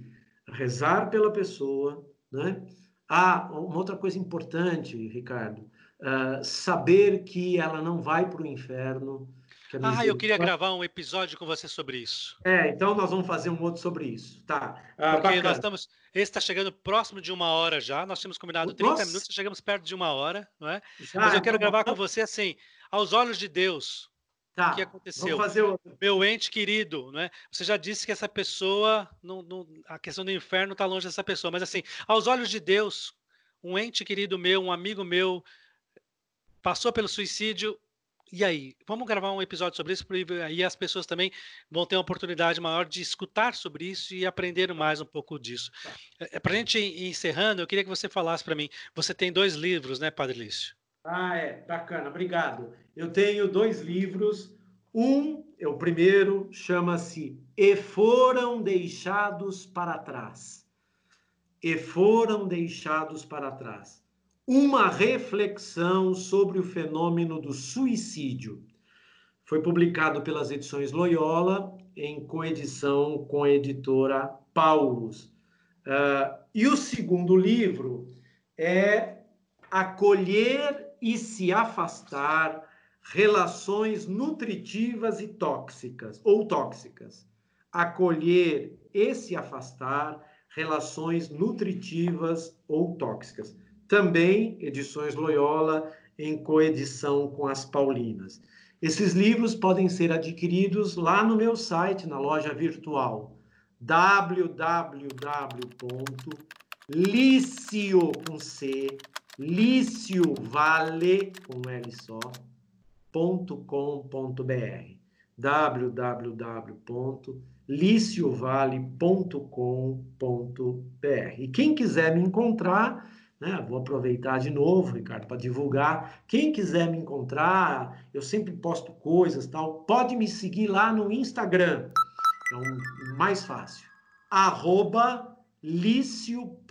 rezar pela pessoa. Né? Ah, uma outra coisa importante, Ricardo, uh, saber que ela não vai para o inferno. Ah, eu queria gravar um episódio com você sobre isso. É, então nós vamos fazer um outro sobre isso. Tá. Uh, Porque bacana. nós estamos. Esse está chegando próximo de uma hora já. Nós tínhamos combinado 30 Nossa. minutos, chegamos perto de uma hora, não é? Já, Mas eu quero tá gravar com você assim, aos olhos de Deus. Tá, o que aconteceu? Fazer outro. Meu ente querido, né? Você já disse que essa pessoa, não, não, a questão do inferno está longe dessa pessoa, mas assim, aos olhos de Deus, um ente querido meu, um amigo meu, passou pelo suicídio. E aí? Vamos gravar um episódio sobre isso, porque aí as pessoas também vão ter uma oportunidade maior de escutar sobre isso e aprender mais um pouco disso. Tá. É, para a gente ir encerrando, eu queria que você falasse para mim. Você tem dois livros, né, Padre Lício? Ah, é, bacana, obrigado. Eu tenho dois livros. Um, é o primeiro, chama-se E Foram Deixados para Trás. E Foram Deixados para Trás uma reflexão sobre o fenômeno do suicídio. Foi publicado pelas edições Loyola, em coedição com a editora Paulus. Uh, e o segundo livro é Acolher e se Afastar Relações Nutritivas e Tóxicas, ou Tóxicas. Acolher e se Afastar Relações Nutritivas ou Tóxicas também Edições Loyola, em coedição com as Paulinas. Esses livros podem ser adquiridos lá no meu site, na loja virtual, www.licio, com C, liciovale, com L só, .com.br www.liciovale.com.br. E quem quiser me encontrar, né? Vou aproveitar de novo, Ricardo, para divulgar. Quem quiser me encontrar, eu sempre posto coisas, tal. Pode me seguir lá no Instagram. É o mais fácil. Arroba licio.vale.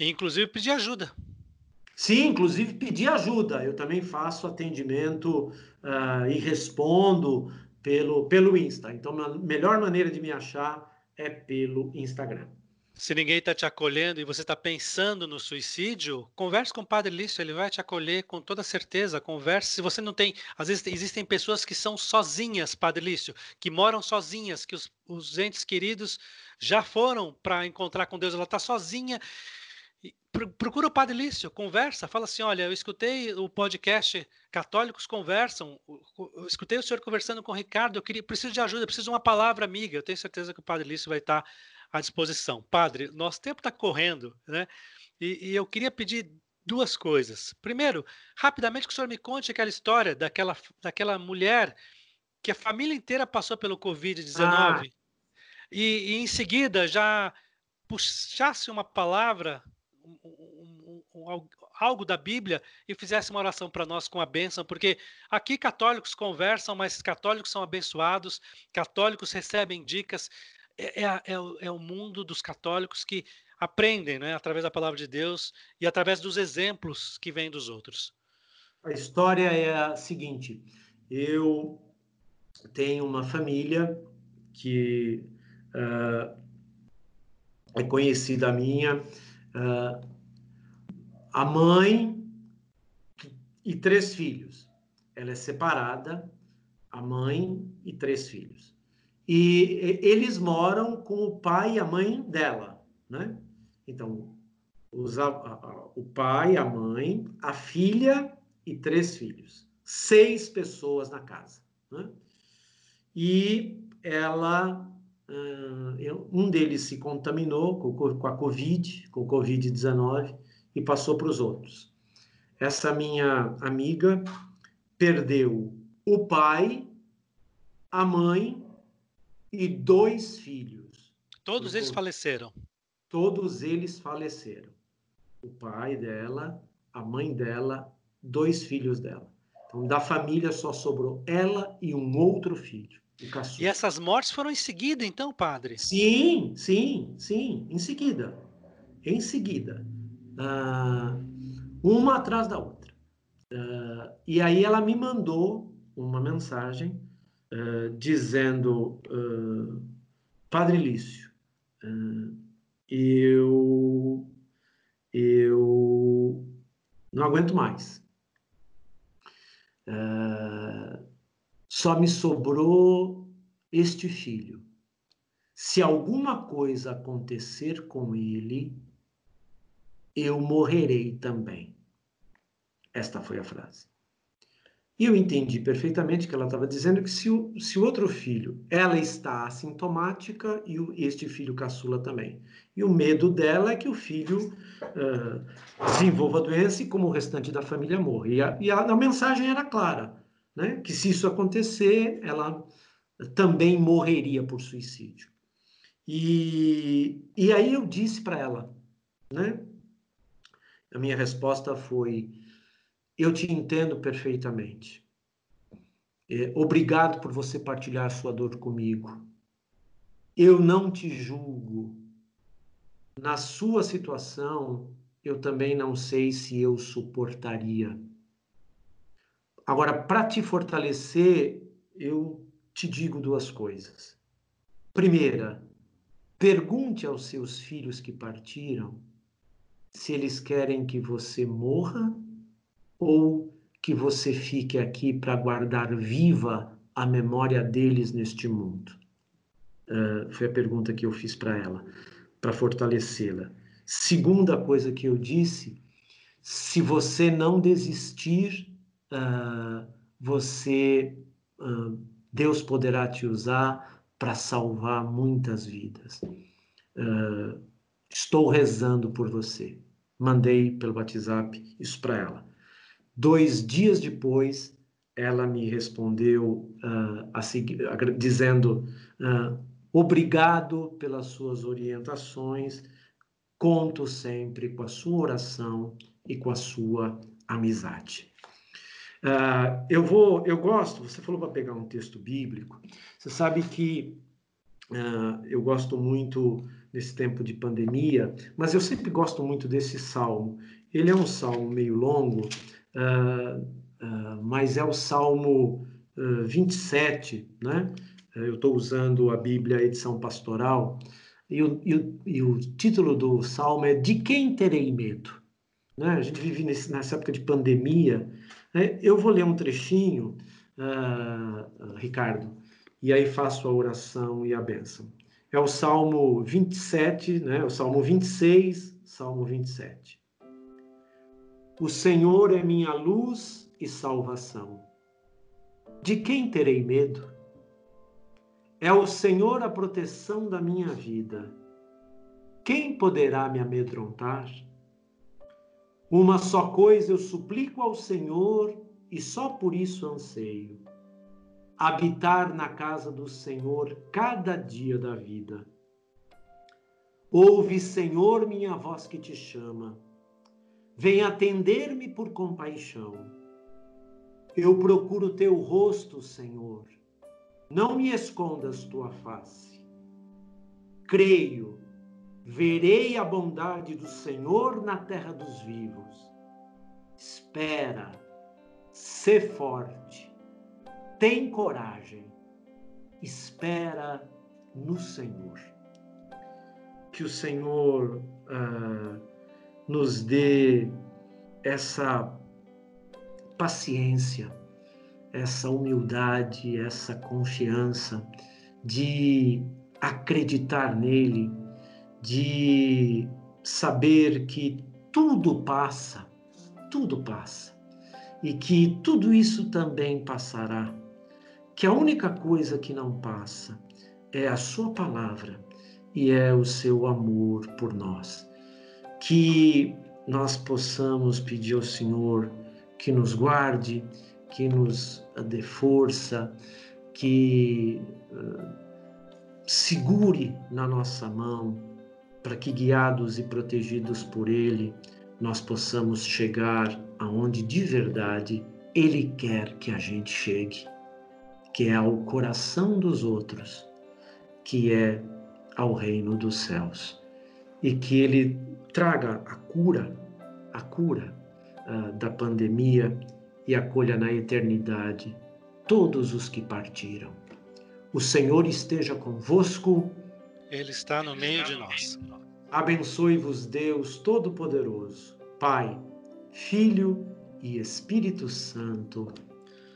Inclusive pedir ajuda. Sim, inclusive pedir ajuda. Eu também faço atendimento uh, e respondo pelo, pelo Insta. Então, a melhor maneira de me achar é pelo Instagram. Se ninguém está te acolhendo e você está pensando no suicídio, converse com o Padre Lício, ele vai te acolher com toda certeza. Converse. Se você não tem. Às vezes existem pessoas que são sozinhas, Padre Lício, que moram sozinhas, que os, os entes queridos já foram para encontrar com Deus, ela está sozinha. Procura o Padre Lício, conversa, fala assim: olha, eu escutei o podcast Católicos Conversam, eu escutei o senhor conversando com o Ricardo, eu queria, preciso de ajuda, preciso de uma palavra amiga. Eu tenho certeza que o Padre Lício vai estar. Tá à disposição. Padre, nosso tempo está correndo, né? E, e, eu queria pedir duas coisas. Primeiro, rapidamente que o senhor me conte aquela história daquela, daquela mulher que a família inteira passou pelo Covid-19 ah. e, e, em seguida já puxasse uma palavra, um, um, um, algo da Bíblia e fizesse uma oração para nós com a bênção, porque aqui católicos conversam, mas católicos são abençoados, católicos recebem dicas, é, é, é, o, é o mundo dos católicos que aprendem né, através da palavra de Deus e através dos exemplos que vêm dos outros. a história é a seguinte: eu tenho uma família que uh, é conhecida minha, uh, a mãe e três filhos. Ela é separada, a mãe e três filhos. E eles moram com o pai e a mãe dela, né? Então, os, a, a, o pai, a mãe, a filha e três filhos. Seis pessoas na casa. Né? E ela, um deles se contaminou com a Covid, com o Covid-19, e passou para os outros. Essa minha amiga perdeu o pai, a mãe e dois filhos. Todos eles faleceram. Todos eles faleceram. O pai dela, a mãe dela, dois filhos dela. Então, da família só sobrou ela e um outro filho. E essas mortes foram em seguida, então, padre? Sim, sim, sim, em seguida. Em seguida. Uh, uma atrás da outra. Uh, e aí ela me mandou uma mensagem uh, dizendo: Padre Lício, eu, eu não aguento mais. só me sobrou este filho. Se alguma coisa acontecer com ele, eu morrerei também. Esta foi a frase. E eu entendi perfeitamente que ela estava dizendo que se o, se o outro filho, ela está assintomática e o, este filho caçula também. E o medo dela é que o filho uh, desenvolva a doença e, como o restante da família, morra. E a, e a, a mensagem era clara, né? que se isso acontecer, ela também morreria por suicídio. E, e aí eu disse para ela, né? A minha resposta foi: Eu te entendo perfeitamente. É, obrigado por você partilhar sua dor comigo. Eu não te julgo. Na sua situação, eu também não sei se eu suportaria. Agora, para te fortalecer, eu te digo duas coisas. Primeira, pergunte aos seus filhos que partiram se eles querem que você morra ou que você fique aqui para guardar viva a memória deles neste mundo? Uh, foi a pergunta que eu fiz para ela, para fortalecê-la. Segunda coisa que eu disse: se você não desistir, uh, você, uh, Deus poderá te usar para salvar muitas vidas. estou rezando por você mandei pelo WhatsApp isso para ela. Dois dias depois, ela me respondeu uh, a seguir, dizendo uh, obrigado pelas suas orientações, conto sempre com a sua oração e com a sua amizade. Uh, eu vou, eu gosto. Você falou para pegar um texto bíblico. Você sabe que eu gosto muito nesse tempo de pandemia, mas eu sempre gosto muito desse salmo. Ele é um salmo meio longo, mas é o salmo uh, 27, né? Eu estou usando a Bíblia, a edição pastoral, e o, e, o, e o, título do salmo é De quem terei medo? Né? A gente vive nesse, nessa época de pandemia. Né? Eu vou ler um trechinho, uh, Ricardo, e aí faço a oração e a bênção é o Salmo 27, né? o Salmo 26, Salmo 27. O Senhor é minha luz e salvação. De quem terei medo? É o Senhor a proteção da minha vida. Quem poderá me amedrontar? Uma só coisa eu suplico ao Senhor e só por isso anseio habitar na casa do Senhor cada dia da vida. Ouve, Senhor, minha voz que te chama. Vem atender-me por compaixão. Eu procuro teu rosto, Senhor. Não me escondas tua face. Creio, verei a bondade do Senhor na terra dos vivos. Espera, Sê forte, tem coragem, espera no Senhor. Que o Senhor uh, nos dê essa paciência, essa humildade, essa confiança de acreditar nele, de saber que tudo passa, tudo passa e que tudo isso também passará. Que a única coisa que não passa é a Sua palavra e é o seu amor por nós. Que nós possamos pedir ao Senhor que nos guarde, que nos dê força, que uh, segure na nossa mão, para que guiados e protegidos por Ele, nós possamos chegar aonde de verdade Ele quer que a gente chegue, que é ao coração dos outros, que é ao reino dos céus. E que Ele traga a cura, a cura uh, da pandemia e acolha na eternidade todos os que partiram. O Senhor esteja convosco. Ele está no meio de nós. Abençoe-vos, Deus Todo-Poderoso, Pai, Filho e Espírito Santo.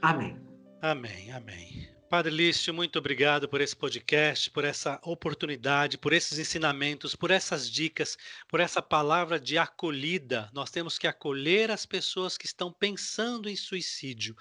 Amém. Amém, amém. Padre Lício, muito obrigado por esse podcast, por essa oportunidade, por esses ensinamentos, por essas dicas, por essa palavra de acolhida. Nós temos que acolher as pessoas que estão pensando em suicídio.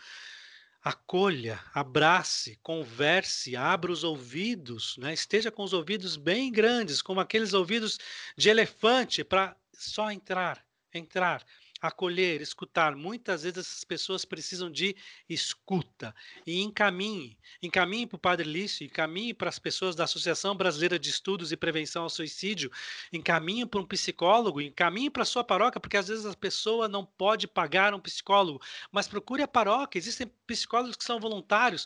Acolha, abrace, converse, abra os ouvidos, né? esteja com os ouvidos bem grandes, como aqueles ouvidos de elefante, para só entrar, entrar acolher, escutar. Muitas vezes essas pessoas precisam de escuta. E encaminhe, encaminhe para o Padre Lício, encaminhe para as pessoas da Associação Brasileira de Estudos e Prevenção ao Suicídio, encaminhe para um psicólogo, encaminhe para a sua paróquia, porque às vezes a pessoa não pode pagar um psicólogo, mas procure a paróquia. Existem psicólogos que são voluntários.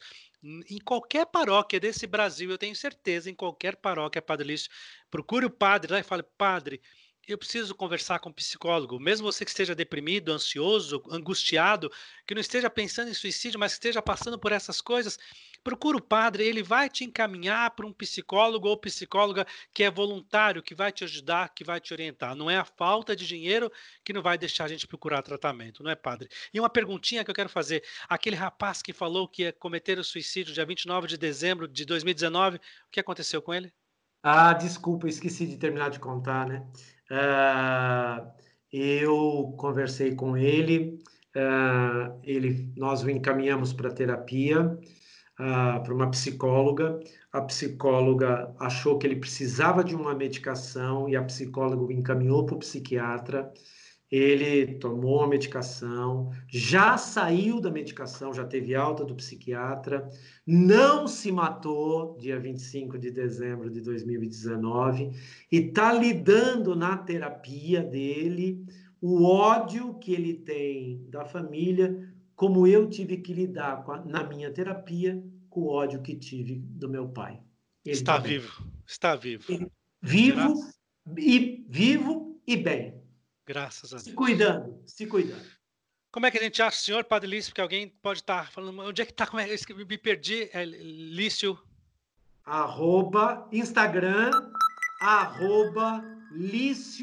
Em qualquer paróquia desse Brasil, eu tenho certeza, em qualquer paróquia, Padre Lício, procure o padre lá e fale, padre, eu preciso conversar com um psicólogo, mesmo você que esteja deprimido, ansioso, angustiado, que não esteja pensando em suicídio, mas esteja passando por essas coisas, procura o padre, ele vai te encaminhar para um psicólogo ou psicóloga que é voluntário, que vai te ajudar, que vai te orientar. Não é a falta de dinheiro que não vai deixar a gente procurar tratamento, não é, padre? E uma perguntinha que eu quero fazer: aquele rapaz que falou que ia cometer o suicídio dia 29 de dezembro de 2019, o que aconteceu com ele? Ah, desculpa, esqueci de terminar de contar, né? Uh, eu conversei com ele, uh, ele nós o encaminhamos para terapia, uh, para uma psicóloga. A psicóloga achou que ele precisava de uma medicação e a psicóloga o encaminhou para o psiquiatra. Ele tomou a medicação, já saiu da medicação, já teve alta do psiquiatra, não se matou dia 25 de dezembro de 2019 e está lidando na terapia dele o ódio que ele tem da família, como eu tive que lidar a, na minha terapia com o ódio que tive do meu pai. Ele está vivo, está vivo. Vivo e vivo e bem. Graças a Deus. Se cuidando, se cuidando. Como é que a gente acha o senhor, Padre Lício? Porque alguém pode estar falando, onde é que está? Como é que me perdi? É Lício. Arroba Instagram, arroba lício.vale.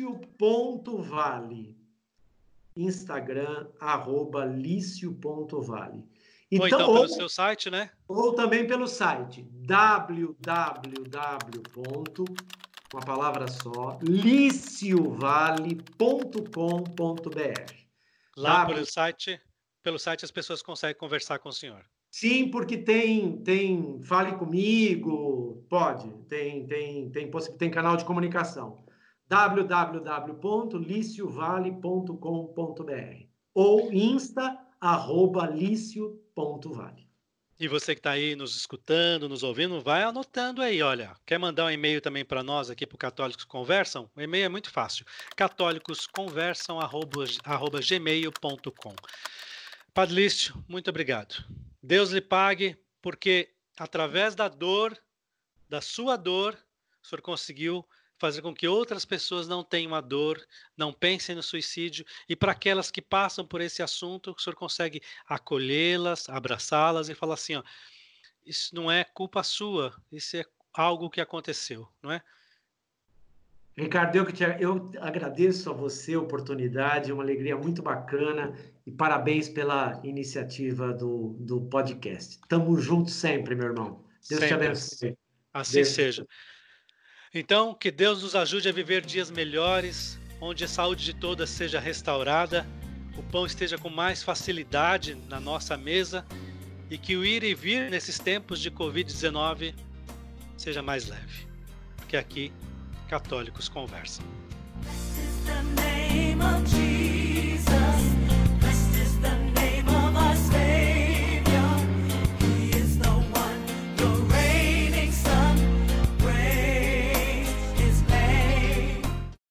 Instagram, arroba lício.vale. Então, ou então pelo ou, seu site, né? Ou também pelo site www uma palavra só, liciovale.com.br. Lá pelo site, pelo site as pessoas conseguem conversar com o senhor. Sim, porque tem tem fale comigo, pode, tem tem tem tem canal de comunicação www.liciovale.com.br ou insta arroba licio.vale. E você que está aí nos escutando, nos ouvindo, vai anotando aí, olha. Quer mandar um e-mail também para nós aqui para Católicos Conversam? O e-mail é muito fácil. católicosconversam@gmail.com. Padre Lício, muito obrigado. Deus lhe pague, porque através da dor, da sua dor, o senhor conseguiu fazer com que outras pessoas não tenham a dor, não pensem no suicídio, e para aquelas que passam por esse assunto, o senhor consegue acolhê-las, abraçá-las e falar assim: ó, isso não é culpa sua, isso é algo que aconteceu, não é? Ricardo, eu, te, eu agradeço a você a oportunidade, uma alegria muito bacana e parabéns pela iniciativa do, do podcast. Tamo junto sempre, meu irmão. Deus sempre. te abençoe. Assim Deus. seja. Então, que Deus nos ajude a viver dias melhores, onde a saúde de todas seja restaurada, o pão esteja com mais facilidade na nossa mesa e que o ir e vir nesses tempos de Covid-19 seja mais leve. Porque aqui, católicos conversam.